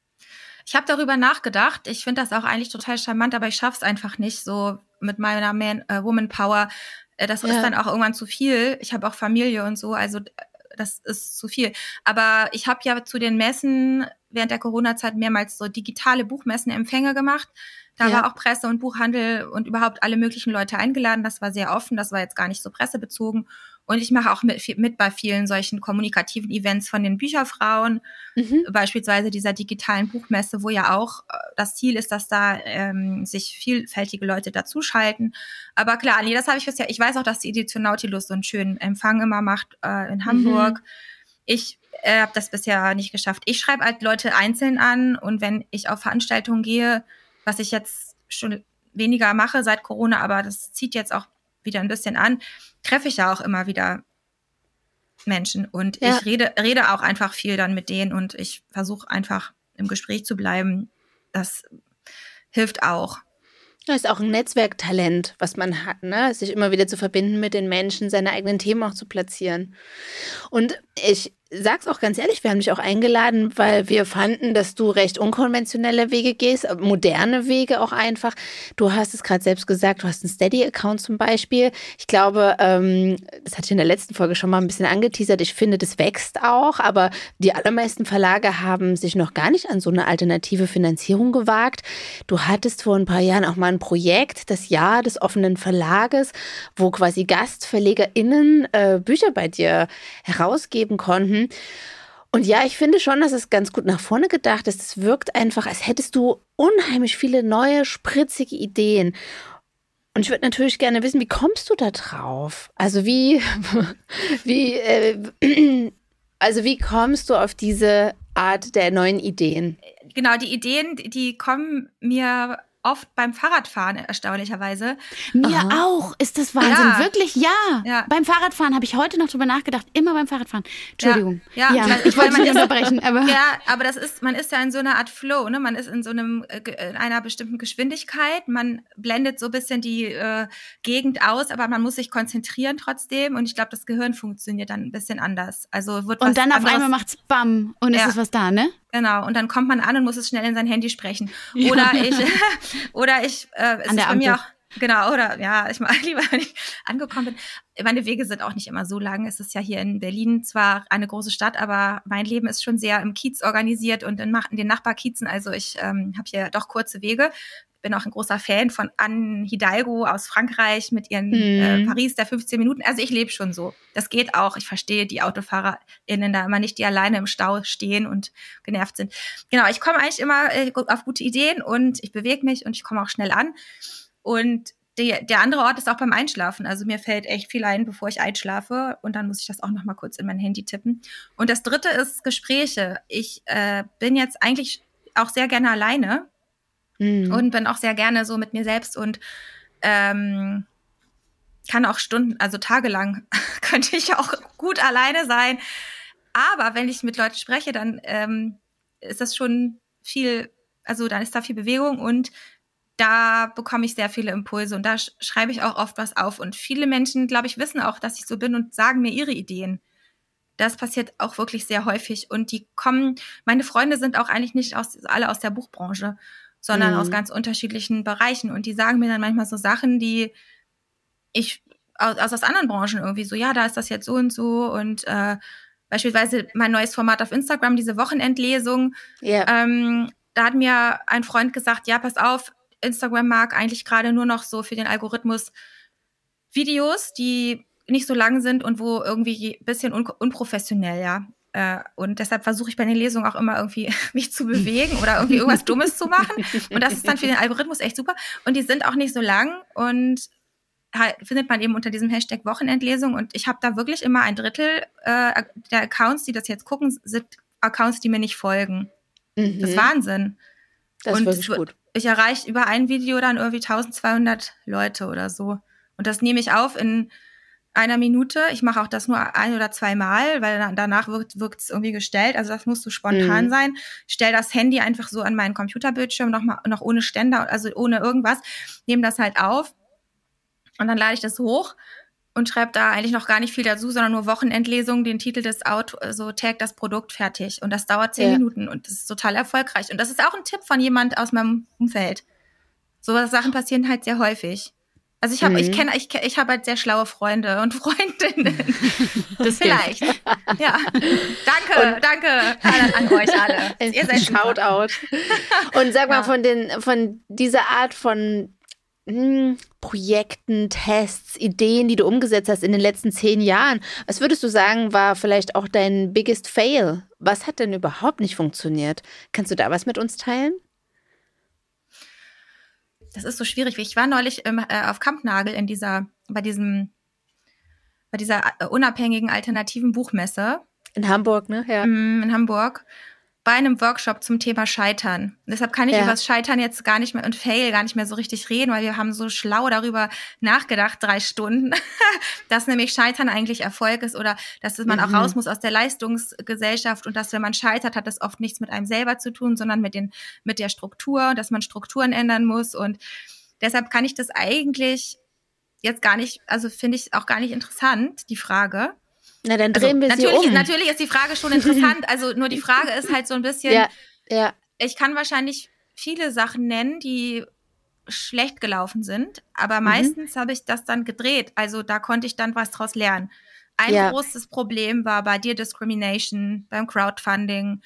Ich habe darüber nachgedacht. Ich finde das auch eigentlich total charmant, aber ich schaffe es einfach nicht so mit meiner Man, äh, Woman Power. Äh, das ja. ist dann auch irgendwann zu viel. Ich habe auch Familie und so, also das ist zu viel. Aber ich habe ja zu den Messen während der Corona-Zeit mehrmals so digitale Buchmessenempfänge gemacht. Da ja. war auch Presse und Buchhandel und überhaupt alle möglichen Leute eingeladen. Das war sehr offen, das war jetzt gar nicht so pressebezogen. Und ich mache auch mit, mit bei vielen solchen kommunikativen Events von den Bücherfrauen, mhm. beispielsweise dieser digitalen Buchmesse, wo ja auch äh, das Ziel ist, dass da ähm, sich vielfältige Leute dazuschalten. Aber klar, nee, das habe ich bisher. Ich weiß auch, dass die Edition Nautilus so einen schönen Empfang immer macht äh, in Hamburg. Mhm. Ich äh, habe das bisher nicht geschafft. Ich schreibe halt Leute einzeln an und wenn ich auf Veranstaltungen gehe, was ich jetzt schon weniger mache seit Corona, aber das zieht jetzt auch wieder ein bisschen an, treffe ich ja auch immer wieder Menschen und ja. ich rede, rede auch einfach viel dann mit denen und ich versuche einfach im Gespräch zu bleiben. Das hilft auch. Das ist auch ein Netzwerktalent, was man hat, ne? sich immer wieder zu verbinden mit den Menschen, seine eigenen Themen auch zu platzieren. Und ich sag's auch ganz ehrlich, wir haben dich auch eingeladen, weil wir fanden, dass du recht unkonventionelle Wege gehst, moderne Wege auch einfach. Du hast es gerade selbst gesagt, du hast einen Steady-Account zum Beispiel. Ich glaube, ähm, das hatte ich in der letzten Folge schon mal ein bisschen angeteasert. Ich finde, das wächst auch, aber die allermeisten Verlage haben sich noch gar nicht an so eine alternative Finanzierung gewagt. Du hattest vor ein paar Jahren auch mal ein Projekt, das Jahr des offenen Verlages, wo quasi GastverlegerInnen äh, Bücher bei dir herausgeben konnten. Mhm. Und ja, ich finde schon, dass es ganz gut nach vorne gedacht ist. Es wirkt einfach, als hättest du unheimlich viele neue, spritzige Ideen. Und ich würde natürlich gerne wissen, wie kommst du da drauf? Also wie, [laughs] wie, äh, [clears throat] also wie kommst du auf diese Art der neuen Ideen? Genau, die Ideen, die kommen mir oft beim Fahrradfahren, erstaunlicherweise. Mir Aha. auch. Ist das Wahnsinn? Ja. Wirklich? Ja. ja. Beim Fahrradfahren habe ich heute noch drüber nachgedacht. Immer beim Fahrradfahren. Entschuldigung. Ja, ja. ich wollte nicht unterbrechen. Aber ja, aber das ist, man ist ja in so einer Art Flow. Ne? Man ist in so einem, äh, in einer bestimmten Geschwindigkeit. Man blendet so ein bisschen die äh, Gegend aus, aber man muss sich konzentrieren trotzdem. Und ich glaube, das Gehirn funktioniert dann ein bisschen anders. Also wird Und dann auf einmal macht's Bam und es ist was da, ne? Genau, und dann kommt man an und muss es schnell in sein Handy sprechen. Oder ja. ich, [laughs] oder ich, äh, es An ist bei mir auch, genau, oder ja, ich mag [laughs] lieber, wenn ich angekommen bin. Meine Wege sind auch nicht immer so lang. Es ist ja hier in Berlin zwar eine große Stadt, aber mein Leben ist schon sehr im Kiez organisiert und in, in den Nachbarkiezen. Also ich ähm, habe hier doch kurze Wege bin auch ein großer Fan von Anne Hidalgo aus Frankreich mit ihren äh, mhm. äh, Paris der 15 Minuten. Also ich lebe schon so. Das geht auch. Ich verstehe die AutofahrerInnen da immer nicht, die alleine im Stau stehen und genervt sind. Genau, ich komme eigentlich immer äh, auf gute Ideen und ich bewege mich und ich komme auch schnell an. Und die, der andere Ort ist auch beim Einschlafen. Also mir fällt echt viel ein, bevor ich einschlafe. Und dann muss ich das auch noch mal kurz in mein Handy tippen. Und das dritte ist Gespräche. Ich äh, bin jetzt eigentlich auch sehr gerne alleine mhm. und bin auch sehr gerne so mit mir selbst und ähm, kann auch Stunden, also tagelang [laughs] könnte ich auch gut alleine sein. Aber wenn ich mit Leuten spreche, dann ähm, ist das schon viel, also dann ist da viel Bewegung und da bekomme ich sehr viele Impulse und da sch schreibe ich auch oft was auf. Und viele Menschen, glaube ich, wissen auch, dass ich so bin und sagen mir ihre Ideen. Das passiert auch wirklich sehr häufig. Und die kommen, meine Freunde sind auch eigentlich nicht aus, alle aus der Buchbranche sondern mhm. aus ganz unterschiedlichen Bereichen. Und die sagen mir dann manchmal so Sachen, die ich aus, aus anderen Branchen irgendwie so, ja, da ist das jetzt so und so und äh, beispielsweise mein neues Format auf Instagram, diese Wochenendlesung. Yeah. Ähm, da hat mir ein Freund gesagt, ja, pass auf, Instagram mag eigentlich gerade nur noch so für den Algorithmus Videos, die nicht so lang sind und wo irgendwie ein bisschen un unprofessionell, ja. Äh, und deshalb versuche ich bei den Lesungen auch immer irgendwie [laughs] mich zu bewegen oder irgendwie irgendwas Dummes zu machen. Und das ist dann für den Algorithmus echt super. Und die sind auch nicht so lang und halt, findet man eben unter diesem Hashtag Wochenendlesung. Und ich habe da wirklich immer ein Drittel äh, der Accounts, die das jetzt gucken, sind Accounts, die mir nicht folgen. Mhm. Das ist Wahnsinn. Das ist und wirklich gut. Ich erreiche über ein Video dann irgendwie 1200 Leute oder so. Und das nehme ich auf in einer Minute. Ich mache auch das nur ein oder zwei Mal, weil danach wirkt es irgendwie gestellt. Also das muss so spontan mhm. sein. Stell das Handy einfach so an meinen Computerbildschirm, noch, mal, noch ohne Ständer, also ohne irgendwas. Nehme das halt auf und dann lade ich das hoch und schreibe da eigentlich noch gar nicht viel dazu, sondern nur Wochenendlesung, den Titel des Auto, so tag das Produkt fertig. Und das dauert zehn ja. Minuten und das ist total erfolgreich. Und das ist auch ein Tipp von jemand aus meinem Umfeld. So Sachen passieren halt sehr häufig. Also ich habe, mhm. ich kenne, ich, ich habe halt sehr schlaue Freunde und [laughs] Freundinnen. Das vielleicht. ja. Danke, und danke an, an, euch alle. [laughs] Ihr seid Shoutout. Und sag mal ja. von den, von dieser Art von hm, Projekten, Tests, Ideen, die du umgesetzt hast in den letzten zehn Jahren. Was würdest du sagen, war vielleicht auch dein biggest fail? Was hat denn überhaupt nicht funktioniert? Kannst du da was mit uns teilen? Das ist so schwierig. Ich war neulich ähm, äh, auf Kampnagel in dieser, bei diesem, bei dieser äh, unabhängigen alternativen Buchmesse. In Hamburg, ne? Ja. Mm, in Hamburg bei einem Workshop zum Thema Scheitern. deshalb kann ich ja. über das Scheitern jetzt gar nicht mehr und Fail gar nicht mehr so richtig reden, weil wir haben so schlau darüber nachgedacht, drei Stunden, [laughs] dass nämlich Scheitern eigentlich Erfolg ist oder dass man mhm. auch raus muss aus der Leistungsgesellschaft und dass wenn man scheitert, hat das oft nichts mit einem selber zu tun, sondern mit den, mit der Struktur und dass man Strukturen ändern muss und deshalb kann ich das eigentlich jetzt gar nicht, also finde ich auch gar nicht interessant, die Frage. Na, dann also drehen also, wir natürlich, sie um. Natürlich ist die Frage schon interessant. Also nur die Frage ist halt so ein bisschen. Ja, ja. Ich kann wahrscheinlich viele Sachen nennen, die schlecht gelaufen sind, aber mhm. meistens habe ich das dann gedreht. Also da konnte ich dann was draus lernen. Ein ja. großes Problem war bei Dear Discrimination, beim Crowdfunding,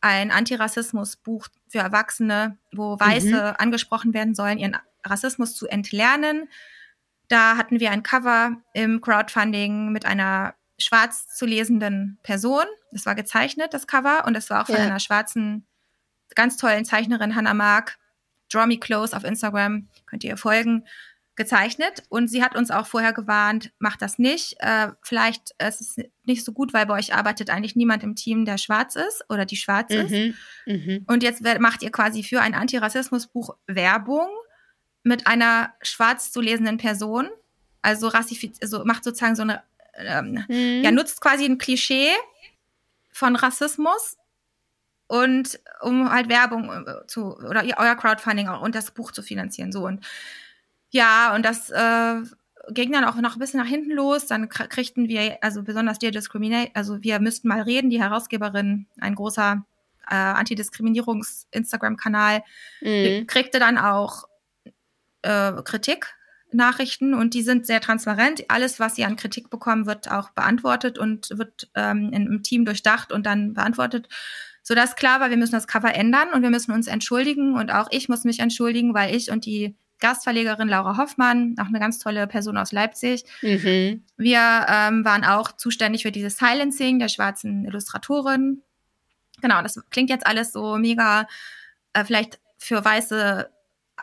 ein Antirassismus-Buch für Erwachsene, wo Weiße mhm. angesprochen werden sollen, ihren Rassismus zu entlernen. Da hatten wir ein Cover im Crowdfunding mit einer schwarz zu lesenden Person. Das war gezeichnet, das Cover, und es war auch von ja. einer schwarzen, ganz tollen Zeichnerin, Hannah Mark, Draw Me Close auf Instagram, könnt ihr folgen, gezeichnet. Und sie hat uns auch vorher gewarnt, macht das nicht. Äh, vielleicht ist es nicht so gut, weil bei euch arbeitet eigentlich niemand im Team, der schwarz ist oder die schwarz mhm. ist. Mhm. Und jetzt macht ihr quasi für ein Antirassismusbuch Werbung mit einer schwarz zu lesenden Person. Also, also macht sozusagen so eine ähm, mhm. ja, nutzt quasi ein Klischee von Rassismus und um halt Werbung äh, zu oder euer Crowdfunding auch und das Buch zu finanzieren. So und ja, und das äh, ging dann auch noch ein bisschen nach hinten los. Dann kriegten wir, also besonders Dear Discriminate, also wir müssten mal reden, die Herausgeberin, ein großer äh, Antidiskriminierungs-Instagram-Kanal, mhm. kriegte dann auch äh, Kritik Nachrichten und die sind sehr transparent. Alles, was sie an Kritik bekommen, wird auch beantwortet und wird ähm, im Team durchdacht und dann beantwortet, sodass klar war, wir müssen das Cover ändern und wir müssen uns entschuldigen und auch ich muss mich entschuldigen, weil ich und die Gastverlegerin Laura Hoffmann, auch eine ganz tolle Person aus Leipzig. Mhm. Wir ähm, waren auch zuständig für dieses Silencing der schwarzen Illustratorin. Genau, das klingt jetzt alles so mega, äh, vielleicht für weiße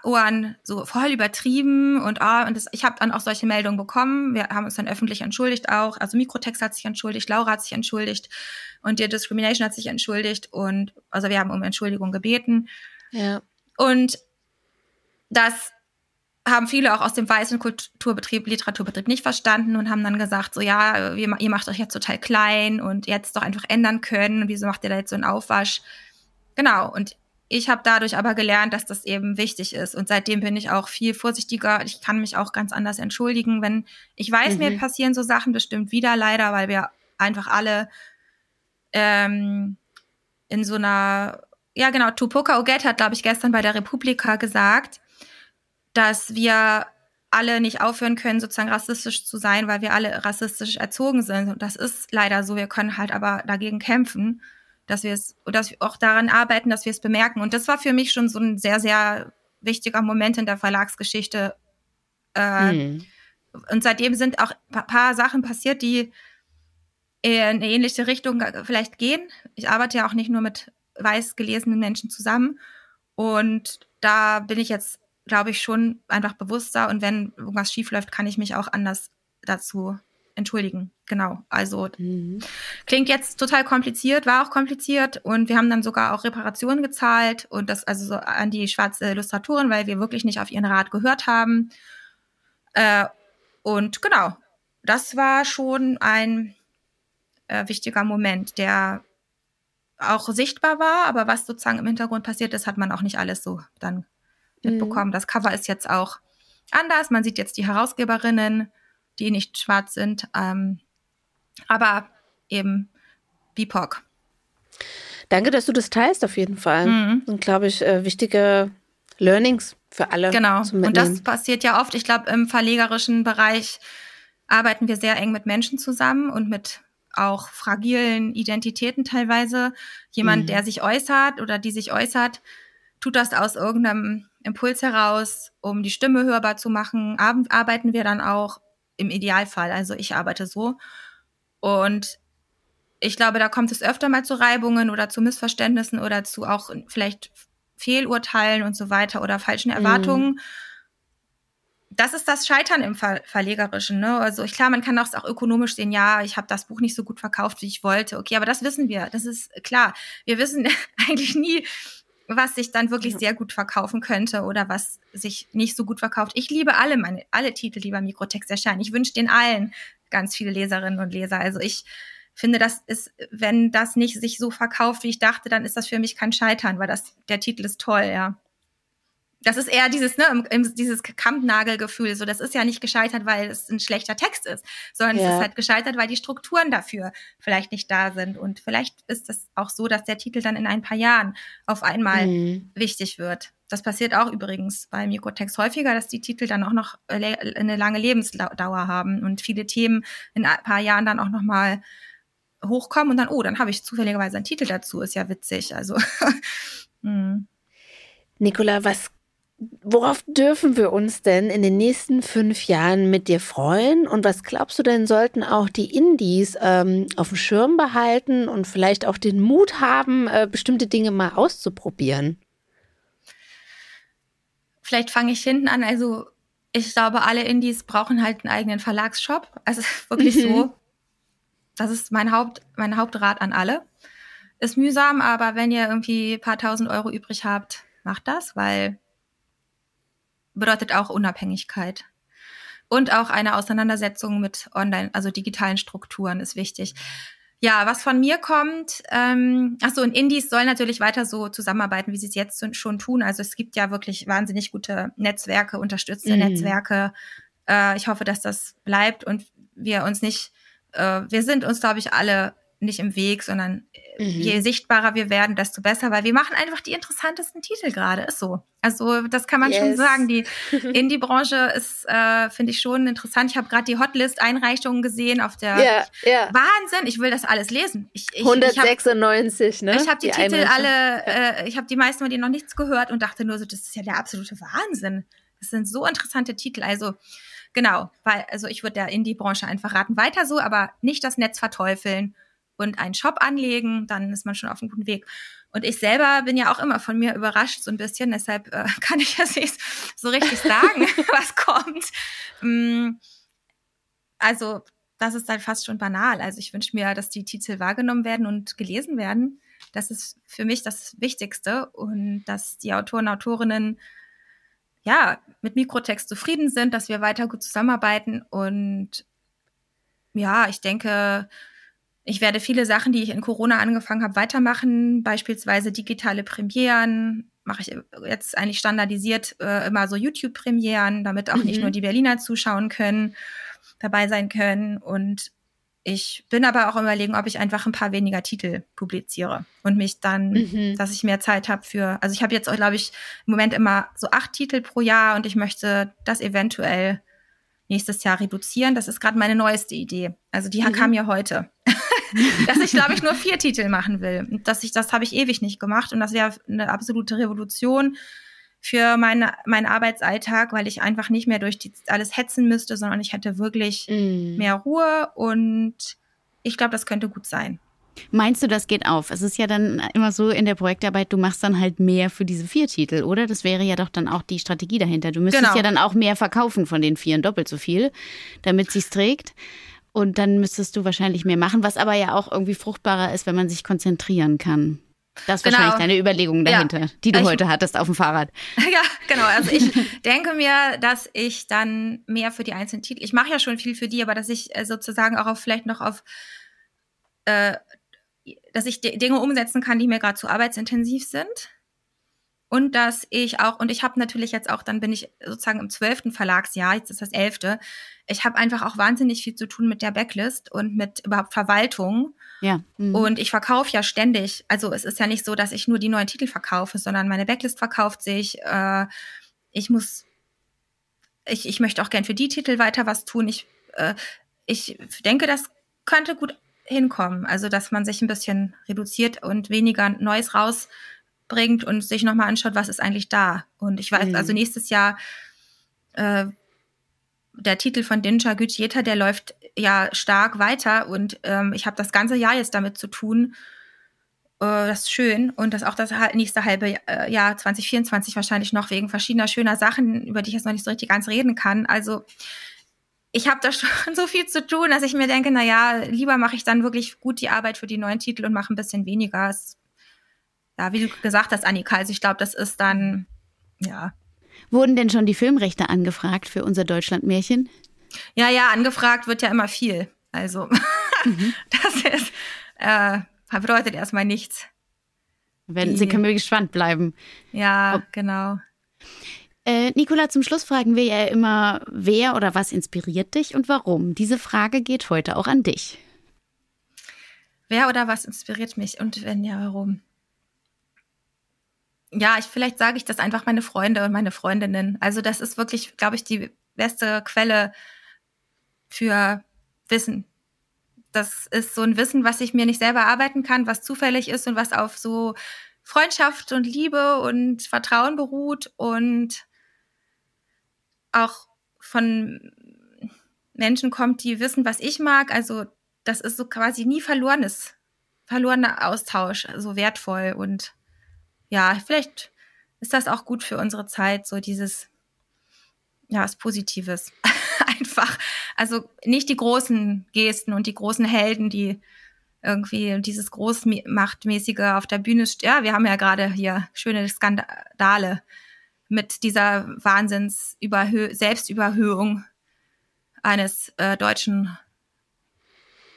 Ohren so voll übertrieben und ah, und das, ich habe dann auch solche Meldungen bekommen. Wir haben uns dann öffentlich entschuldigt auch. Also Mikrotext hat sich entschuldigt, Laura hat sich entschuldigt und die Discrimination hat sich entschuldigt und also wir haben um Entschuldigung gebeten. Ja. Und das haben viele auch aus dem weißen Kulturbetrieb, Literaturbetrieb nicht verstanden und haben dann gesagt, so ja, ihr macht euch jetzt total klein und ihr hättet es doch einfach ändern können. Wieso macht ihr da jetzt so einen Aufwasch? Genau. Und ich habe dadurch aber gelernt, dass das eben wichtig ist. Und seitdem bin ich auch viel vorsichtiger. Ich kann mich auch ganz anders entschuldigen, wenn ich weiß, mhm. mir passieren so Sachen bestimmt wieder leider, weil wir einfach alle ähm, in so einer, ja genau, Tupoka Oget hat, glaube ich, gestern bei der Republika gesagt, dass wir alle nicht aufhören können, sozusagen rassistisch zu sein, weil wir alle rassistisch erzogen sind. Und das ist leider so. Wir können halt aber dagegen kämpfen dass wir es, dass wir auch daran arbeiten, dass wir es bemerken. Und das war für mich schon so ein sehr, sehr wichtiger Moment in der Verlagsgeschichte. Äh, mhm. Und seitdem sind auch ein paar Sachen passiert, die in eine ähnliche Richtung vielleicht gehen. Ich arbeite ja auch nicht nur mit weiß gelesenen Menschen zusammen. Und da bin ich jetzt, glaube ich, schon einfach bewusster. Und wenn irgendwas schief läuft, kann ich mich auch anders dazu entschuldigen. Genau. Also mhm. klingt jetzt total kompliziert, war auch kompliziert und wir haben dann sogar auch Reparationen gezahlt und das also so an die schwarze Illustratorin, weil wir wirklich nicht auf ihren Rat gehört haben. Äh, und genau. das war schon ein äh, wichtiger Moment, der auch sichtbar war, aber was sozusagen im Hintergrund passiert ist, hat man auch nicht alles so dann mitbekommen. Mhm. Das Cover ist jetzt auch anders. Man sieht jetzt die Herausgeberinnen, die nicht schwarz sind, ähm, aber eben BIPOC. Danke, dass du das teilst auf jeden Fall. Mhm. Und glaube ich, äh, wichtige Learnings für alle. Genau. Und das passiert ja oft. Ich glaube, im verlegerischen Bereich arbeiten wir sehr eng mit Menschen zusammen und mit auch fragilen Identitäten teilweise. Jemand, mhm. der sich äußert oder die sich äußert, tut das aus irgendeinem Impuls heraus, um die Stimme hörbar zu machen. Abend arbeiten wir dann auch im Idealfall. Also ich arbeite so. Und ich glaube, da kommt es öfter mal zu Reibungen oder zu Missverständnissen oder zu auch vielleicht Fehlurteilen und so weiter oder falschen mhm. Erwartungen. Mhm das ist das Scheitern im Ver Verlegerischen. Ne? Also klar, man kann auch, auch ökonomisch sehen, ja, ich habe das Buch nicht so gut verkauft, wie ich wollte. Okay, aber das wissen wir. Das ist klar. Wir wissen [laughs] eigentlich nie, was sich dann wirklich sehr gut verkaufen könnte oder was sich nicht so gut verkauft. Ich liebe alle meine, alle Titel, die beim Mikrotext erscheinen. Ich wünsche den allen ganz viele Leserinnen und Leser. Also ich finde, das ist, wenn das nicht sich so verkauft, wie ich dachte, dann ist das für mich kein Scheitern, weil das, der Titel ist toll, ja das ist eher dieses, ne, dieses Kampfnagelgefühl. So, das ist ja nicht gescheitert, weil es ein schlechter Text ist, sondern ja. es ist halt gescheitert, weil die Strukturen dafür vielleicht nicht da sind. Und vielleicht ist es auch so, dass der Titel dann in ein paar Jahren auf einmal mhm. wichtig wird. Das passiert auch übrigens bei Mikrotext häufiger, dass die Titel dann auch noch eine lange Lebensdauer haben und viele Themen in ein paar Jahren dann auch noch mal hochkommen und dann, oh, dann habe ich zufälligerweise einen Titel dazu. Ist ja witzig. Also. [laughs] hm. Nicola, was Worauf dürfen wir uns denn in den nächsten fünf Jahren mit dir freuen? Und was glaubst du denn, sollten auch die Indies ähm, auf dem Schirm behalten und vielleicht auch den Mut haben, äh, bestimmte Dinge mal auszuprobieren? Vielleicht fange ich hinten an. Also ich glaube, alle Indies brauchen halt einen eigenen Verlagsshop. Also [laughs] wirklich mhm. so. Das ist mein Haupt, mein Hauptrat an alle. Ist mühsam, aber wenn ihr irgendwie ein paar tausend Euro übrig habt, macht das, weil bedeutet auch Unabhängigkeit. Und auch eine Auseinandersetzung mit online, also digitalen Strukturen ist wichtig. Ja, was von mir kommt, ähm, achso, und Indies sollen natürlich weiter so zusammenarbeiten, wie sie es jetzt schon tun. Also es gibt ja wirklich wahnsinnig gute Netzwerke, unterstützte mhm. Netzwerke. Äh, ich hoffe, dass das bleibt und wir uns nicht, äh, wir sind uns, glaube ich, alle nicht im Weg, sondern mhm. je sichtbarer wir werden, desto besser, weil wir machen einfach die interessantesten Titel gerade. Ist so. Also das kann man yes. schon sagen. Die [laughs] Indie-Branche ist, äh, finde ich schon interessant. Ich habe gerade die Hotlist-Einreichungen gesehen auf der ja, ja. Wahnsinn. Ich will das alles lesen. Ich, ich, 196, ich hab, ne? Ich habe die, die, Titel Einmischung. alle, äh, ich habe die meisten von denen noch nichts gehört und dachte nur so, das ist ja der absolute Wahnsinn. Das sind so interessante Titel. Also genau, weil also ich würde der Indie-Branche einfach raten, weiter so, aber nicht das Netz verteufeln und einen Shop anlegen, dann ist man schon auf einem guten Weg. Und ich selber bin ja auch immer von mir überrascht so ein bisschen, deshalb äh, [laughs] kann ich das nicht so richtig sagen, [laughs] was kommt. Mm, also das ist dann fast schon banal. Also ich wünsche mir, dass die Titel wahrgenommen werden und gelesen werden. Das ist für mich das Wichtigste und dass die Autoren, Autorinnen ja mit Mikrotext zufrieden sind, dass wir weiter gut zusammenarbeiten und ja, ich denke, ich werde viele Sachen, die ich in Corona angefangen habe, weitermachen, beispielsweise digitale Premieren. Mache ich jetzt eigentlich standardisiert äh, immer so YouTube-Premieren, damit auch mhm. nicht nur die Berliner zuschauen können, dabei sein können. Und ich bin aber auch überlegen, ob ich einfach ein paar weniger Titel publiziere und mich dann, mhm. dass ich mehr Zeit habe für, also ich habe jetzt, glaube ich, im Moment immer so acht Titel pro Jahr und ich möchte das eventuell nächstes Jahr reduzieren. Das ist gerade meine neueste Idee. Also die mhm. kam mir heute. Dass ich, glaube ich, nur vier Titel machen will. Und dass ich, das habe ich ewig nicht gemacht. Und das wäre eine absolute Revolution für meinen mein Arbeitsalltag, weil ich einfach nicht mehr durch die, alles hetzen müsste, sondern ich hätte wirklich mm. mehr Ruhe und ich glaube, das könnte gut sein. Meinst du, das geht auf? Es ist ja dann immer so in der Projektarbeit, du machst dann halt mehr für diese vier Titel, oder? Das wäre ja doch dann auch die Strategie dahinter. Du müsstest genau. ja dann auch mehr verkaufen von den vieren, doppelt so viel, damit sie es trägt. Und dann müsstest du wahrscheinlich mehr machen, was aber ja auch irgendwie fruchtbarer ist, wenn man sich konzentrieren kann. Das ist genau. wahrscheinlich deine Überlegung dahinter, ja. die du ich, heute hattest auf dem Fahrrad. [laughs] Ja, genau. Also ich [laughs] denke mir, dass ich dann mehr für die einzelnen Titel, ich mache ja schon viel für die, aber dass ich äh, sozusagen auch auf, vielleicht noch auf, äh, dass ich Dinge umsetzen kann, die mir gerade zu arbeitsintensiv sind. Und dass ich auch, und ich habe natürlich jetzt auch, dann bin ich sozusagen im zwölften Verlagsjahr, jetzt ist das elfte, ich habe einfach auch wahnsinnig viel zu tun mit der Backlist und mit überhaupt Verwaltung. Ja. Mhm. Und ich verkaufe ja ständig. Also es ist ja nicht so, dass ich nur die neuen Titel verkaufe, sondern meine Backlist verkauft sich. Äh, ich muss, ich, ich möchte auch gern für die Titel weiter was tun. Ich, äh, ich denke, das könnte gut hinkommen. Also, dass man sich ein bisschen reduziert und weniger Neues rausbringt und sich nochmal anschaut, was ist eigentlich da. Und ich weiß, mhm. also nächstes Jahr äh, der Titel von Dinja Gütjeta, der läuft ja stark weiter und ähm, ich habe das ganze Jahr jetzt damit zu tun. Äh, das ist schön und das auch das nächste halbe äh, Jahr 2024 wahrscheinlich noch wegen verschiedener schöner Sachen, über die ich jetzt noch nicht so richtig ganz reden kann. Also ich habe da [laughs] schon so viel zu tun, dass ich mir denke, na ja, lieber mache ich dann wirklich gut die Arbeit für die neuen Titel und mache ein bisschen weniger. Es, ja, wie du gesagt hast, Annika, also ich glaube, das ist dann, ja, Wurden denn schon die Filmrechte angefragt für unser Deutschlandmärchen? Ja, ja, angefragt wird ja immer viel. Also, mhm. [laughs] das ist, äh, bedeutet erstmal nichts. Werden Sie können wir gespannt bleiben. Ja, Ob genau. Äh, Nicola, zum Schluss fragen wir ja immer, wer oder was inspiriert dich und warum? Diese Frage geht heute auch an dich. Wer oder was inspiriert mich und wenn ja, warum? Ja, ich, vielleicht sage ich das einfach meine Freunde und meine Freundinnen. Also das ist wirklich, glaube ich, die beste Quelle für Wissen. Das ist so ein Wissen, was ich mir nicht selber arbeiten kann, was zufällig ist und was auf so Freundschaft und Liebe und Vertrauen beruht und auch von Menschen kommt, die wissen, was ich mag. Also das ist so quasi nie verlorenes, verlorener Austausch, so wertvoll und ja, vielleicht ist das auch gut für unsere Zeit, so dieses, ja, was Positives. [laughs] Einfach. Also nicht die großen Gesten und die großen Helden, die irgendwie dieses Großmachtmäßige auf der Bühne. Ja, wir haben ja gerade hier schöne Skandale mit dieser Wahnsinns Selbstüberhöhung eines äh, deutschen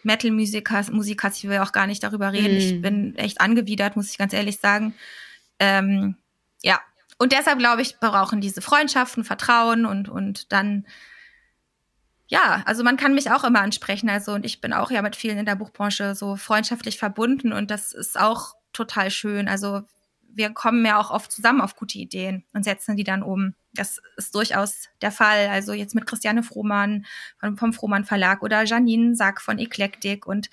Metal-Musikers. Musikers, ich will auch gar nicht darüber reden. Mm. Ich mhm. bin echt angewidert, muss ich ganz ehrlich sagen. Ähm, ja, und deshalb glaube ich, brauchen diese Freundschaften, Vertrauen und, und dann, ja, also man kann mich auch immer ansprechen. Also, und ich bin auch ja mit vielen in der Buchbranche so freundschaftlich verbunden und das ist auch total schön. Also, wir kommen ja auch oft zusammen auf gute Ideen und setzen die dann um. Das ist durchaus der Fall. Also jetzt mit Christiane Frohmann vom, Frohmann Verlag oder Janine Sack von Eklektik und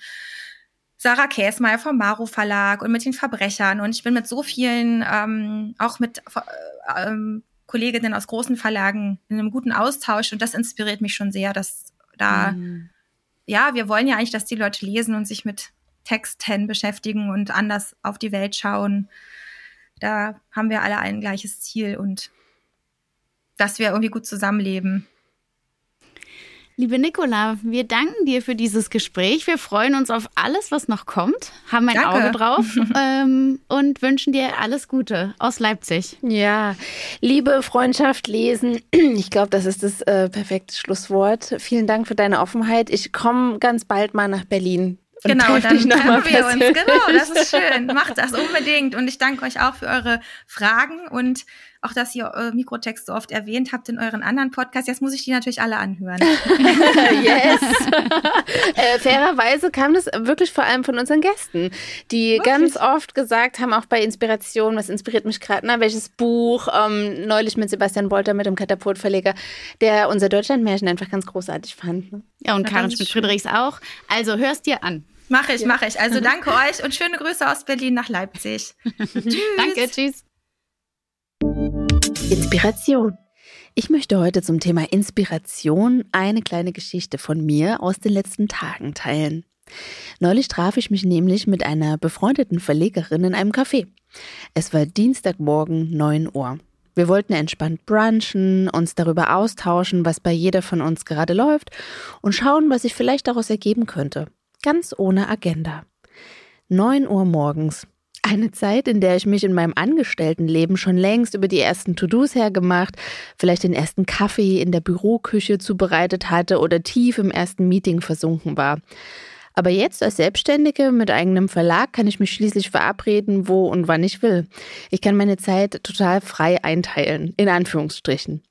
Sarah Käsmeier vom Maro Verlag und mit den Verbrechern. Und ich bin mit so vielen, ähm, auch mit äh, ähm, Kolleginnen aus großen Verlagen in einem guten Austausch. Und das inspiriert mich schon sehr, dass da, mhm. ja, wir wollen ja eigentlich, dass die Leute lesen und sich mit Texten beschäftigen und anders auf die Welt schauen. Da haben wir alle ein gleiches Ziel und dass wir irgendwie gut zusammenleben. Liebe Nicola, wir danken dir für dieses Gespräch. Wir freuen uns auf alles, was noch kommt, haben ein Danke. Auge drauf [laughs] ähm, und wünschen dir alles Gute aus Leipzig. Ja, Liebe, Freundschaft, Lesen. [clears throat] Ich glaube, das ist das äh, perfekte Schlusswort. Vielen Dank für deine Offenheit. Ich komme ganz bald mal nach Berlin. genau, dann treffen wir uns. Genau, das ist [laughs] schön. Macht das unbedingt. Und ich danke euch auch für eure Fragen und auch dass ihr äh, Mikrotext so oft erwähnt habt in euren anderen Podcasts. Jetzt muss ich die natürlich alle anhören. [laughs] yes. [laughs] äh, fairerweise kam das wirklich vor allem von unseren Gästen, die wirklich? ganz oft gesagt haben, auch bei Inspiration, was inspiriert mich gerade, na, welches Buch, ähm, neulich mit Sebastian Bolter, mit dem Katapultverleger, der unser Deutschlandmärchen einfach ganz großartig fand. Ne? Ja, und Karin Schmidt-Friedrichs auch. Also hörst dir an. Mache ich, ja. mache ich. Also [laughs] danke euch und schöne Grüße aus Berlin nach Leipzig. tschüss. Danke, tschüss. Inspiration. Ich möchte heute zum Thema Inspiration eine kleine Geschichte von mir aus den letzten Tagen teilen. Neulich traf ich mich nämlich mit einer befreundeten Verlegerin in einem Café. Es war Dienstagmorgen 9 Uhr. Wir wollten entspannt brunchen, uns darüber austauschen, was bei jeder von uns gerade läuft und schauen, was sich vielleicht daraus ergeben könnte. Ganz ohne Agenda. 9 Uhr morgens Eine Zeit, in der ich mich in meinem Angestelltenleben schon längst über die ersten To-Dos hergemacht, vielleicht den ersten Kaffee in der Büroküche zubereitet hatte oder tief im ersten Meeting versunken war. Aber jetzt als Selbstständige mit eigenem Verlag kann ich mich schließlich verabreden, wo und wann ich will. Ich kann meine Zeit total frei einteilen, in Anführungsstrichen.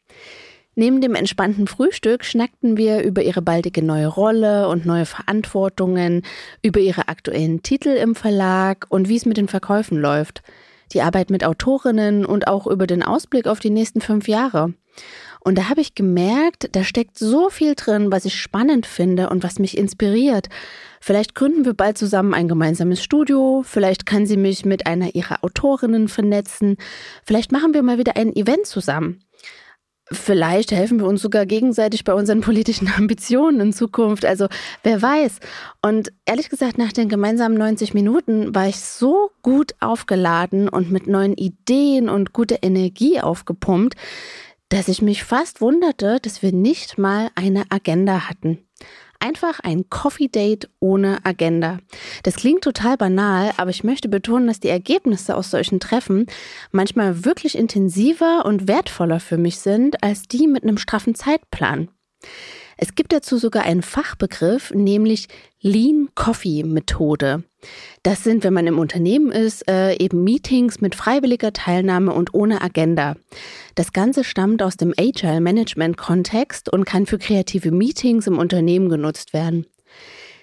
Neben dem entspannten Frühstück schnackten wir über ihre baldige neue Rolle und neue Verantwortungen, über ihre aktuellen Titel im Verlag und wie es mit den Verkäufen läuft, die Arbeit mit Autorinnen und auch über den Ausblick auf die nächsten fünf Jahre. Und da habe ich gemerkt, da steckt so viel drin, was ich spannend finde und was mich inspiriert. Vielleicht gründen wir bald zusammen ein gemeinsames Studio, vielleicht kann sie mich mit einer ihrer Autorinnen vernetzen, vielleicht machen wir mal wieder ein Event zusammen. Vielleicht helfen wir uns sogar gegenseitig bei unseren politischen [laughs] Ambitionen in Zukunft. Also wer weiß. Und ehrlich gesagt, nach den gemeinsamen 90 Minuten war ich so gut aufgeladen und mit neuen Ideen und guter Energie aufgepumpt, dass ich mich fast wunderte, dass wir nicht mal eine Agenda hatten einfach ein Coffee Date ohne Agenda. Das klingt total banal, aber ich möchte betonen, dass die Ergebnisse aus solchen Treffen manchmal wirklich intensiver und wertvoller für mich sind als die mit einem straffen Zeitplan. Es gibt dazu sogar einen Fachbegriff, nämlich Lean Coffee Methode. Das sind, wenn man im Unternehmen ist, äh, eben Meetings mit freiwilliger Teilnahme und ohne Agenda. Das Ganze stammt aus dem Agile Management Kontext und kann für kreative Meetings im Unternehmen genutzt werden.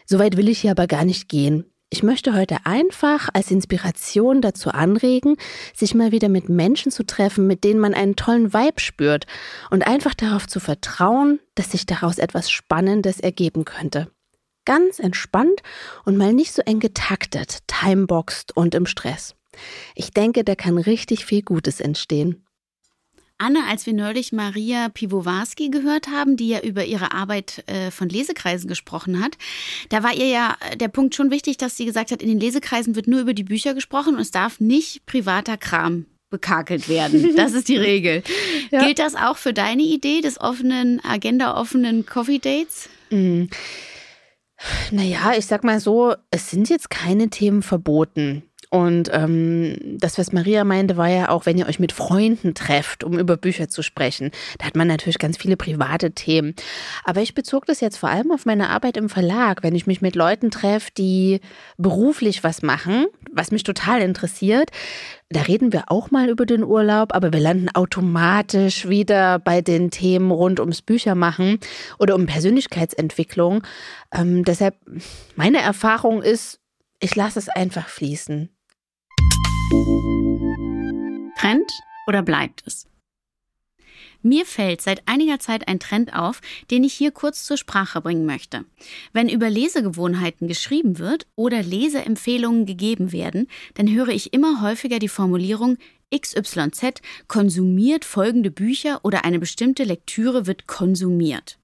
Soweit will ich hier aber gar nicht gehen. Ich möchte heute einfach als Inspiration dazu anregen, sich mal wieder mit Menschen zu treffen, mit denen man einen tollen Vibe spürt und einfach darauf zu vertrauen, dass sich daraus etwas Spannendes ergeben könnte. Ganz entspannt und mal nicht so eng getaktet, timeboxed und im Stress. Ich denke, da kann richtig viel Gutes entstehen. Anne, als wir neulich Maria Piwowarski gehört haben, die ja über ihre Arbeit äh, von Lesekreisen gesprochen hat, da war ihr ja äh, der Punkt schon wichtig, dass sie gesagt hat, in den Lesekreisen wird nur über die Bücher gesprochen und es darf nicht privater Kram bekakelt werden. [laughs] Das ist die Regel. ja. Gilt das auch für deine Idee des offenen, agenda-offenen Coffee Dates? Mm. Naja, ich sag mal so, es sind jetzt keine Themen verboten. Und ähm, das, was Maria meinte, war ja auch, wenn ihr euch mit Freunden trefft, um über Bücher zu sprechen. Da hat man natürlich ganz viele private Themen. Aber ich bezog das jetzt vor allem auf meine Arbeit im Verlag, wenn ich mich mit Leuten treffe, die beruflich was machen, was mich total interessiert. Da reden wir auch mal über den Urlaub, aber wir landen automatisch wieder bei den Themen rund ums Büchermachen oder um Persönlichkeitsentwicklung. Ähm, deshalb, meine Erfahrung ist, ich lasse es einfach fließen. Trend oder bleibt es? Mir fällt seit einiger Zeit ein Trend auf, den ich hier kurz zur Sprache bringen möchte. Wenn über Lesegewohnheiten geschrieben wird oder Leseempfehlungen gegeben werden, dann höre ich immer häufiger die Formulierung XYZ konsumiert folgende Bücher oder eine bestimmte Lektüre wird konsumiert.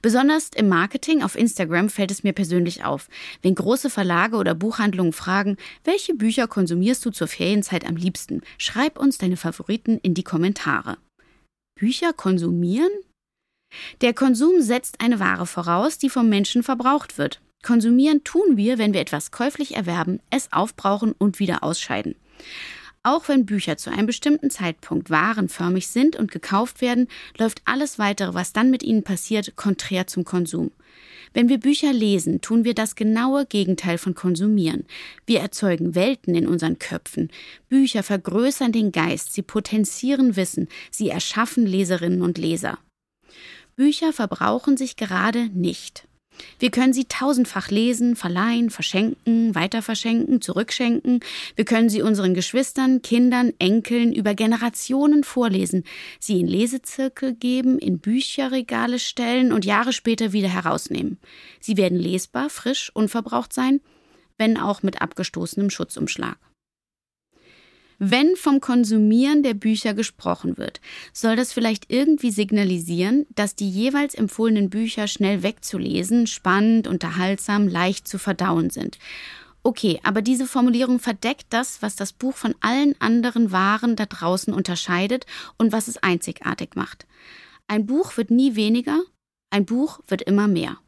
Besonders im Marketing auf Instagram fällt es mir persönlich auf, wenn große Verlage oder Buchhandlungen fragen, welche Bücher konsumierst du zur Ferienzeit am liebsten? Schreib uns deine Favoriten in die Kommentare. Bücher konsumieren? Der Konsum setzt eine Ware voraus, die vom Menschen verbraucht wird. Konsumieren tun wir, wenn wir etwas käuflich erwerben, es aufbrauchen und wieder ausscheiden. Auch wenn Bücher zu einem bestimmten Zeitpunkt warenförmig sind und gekauft werden, läuft alles weitere, was dann mit ihnen passiert, konträr zum Konsum. Wenn wir Bücher lesen, tun wir das genaue Gegenteil von konsumieren. Wir erzeugen Welten in unseren Köpfen. Bücher vergrößern den Geist, sie potenzieren Wissen, sie erschaffen Leserinnen und Leser. Bücher verbrauchen sich gerade nicht. Wir können sie tausendfach lesen, verleihen, verschenken, weiterverschenken, zurückschenken. Wir können sie unseren Geschwistern, Kindern, Enkeln über Generationen vorlesen, sie in Lesezirkel geben, in Bücherregale stellen und Jahre später wieder herausnehmen. Sie werden lesbar, frisch, unverbraucht sein, wenn auch mit abgestoßenem Schutzumschlag. Wenn vom Konsumieren der Bücher gesprochen wird, soll das vielleicht irgendwie signalisieren, dass die jeweils empfohlenen Bücher schnell wegzulesen, spannend, unterhaltsam, leicht zu verdauen sind. Okay, aber diese Formulierung verdeckt das, was das Buch von allen anderen Waren da draußen unterscheidet und was es einzigartig macht. Ein Buch wird nie weniger, ein Buch wird immer mehr.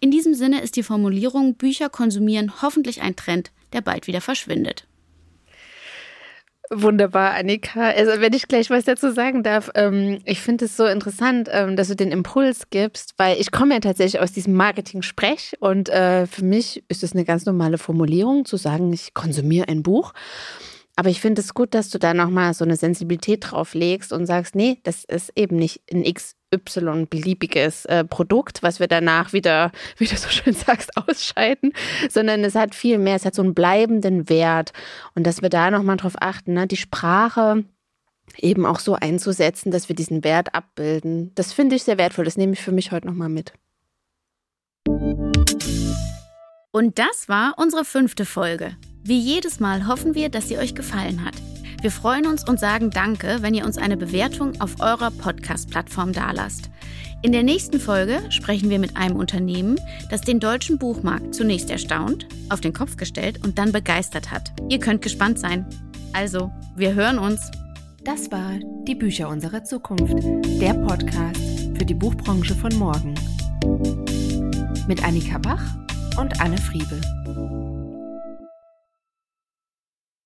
In diesem Sinne ist die Formulierung Bücher konsumieren hoffentlich ein Trend, der bald wieder verschwindet. Wunderbar, Annika. Also, wenn ich gleich was dazu sagen darf, ähm, ich finde es so interessant, ähm, dass du den Impuls gibst, weil ich komme ja tatsächlich aus diesem Marketing-Sprech und äh, für mich ist es eine ganz normale Formulierung, zu sagen, ich konsumiere ein Buch. Aber ich finde es gut, dass du da nochmal so eine Sensibilität drauf legst und sagst, nee, das ist eben nicht ein XY beliebiges äh, Produkt, was wir danach wieder, [laughs] wie du so schön sagst, ausscheiden, sondern es hat viel mehr, es hat so einen bleibenden Wert. Und dass wir da nochmal drauf achten, ne? die Sprache eben auch so einzusetzen, dass wir diesen Wert abbilden. Das finde ich sehr wertvoll. Das nehme ich für mich heute nochmal mit. Und das war unsere fünfte Folge. Wie jedes Mal hoffen wir, dass sie euch gefallen hat. Wir freuen uns und sagen Danke, wenn ihr uns eine Bewertung auf eurer Podcast-Plattform dalasst. In der nächsten Folge sprechen wir mit einem Unternehmen, das den deutschen Buchmarkt zunächst erstaunt, auf den Kopf gestellt und dann begeistert hat. Ihr könnt gespannt sein. Also, wir hören uns. Das war Die Bücher unserer Zukunft, der Podcast für die Buchbranche von morgen. Mit Annika Bach und Anne Friebel.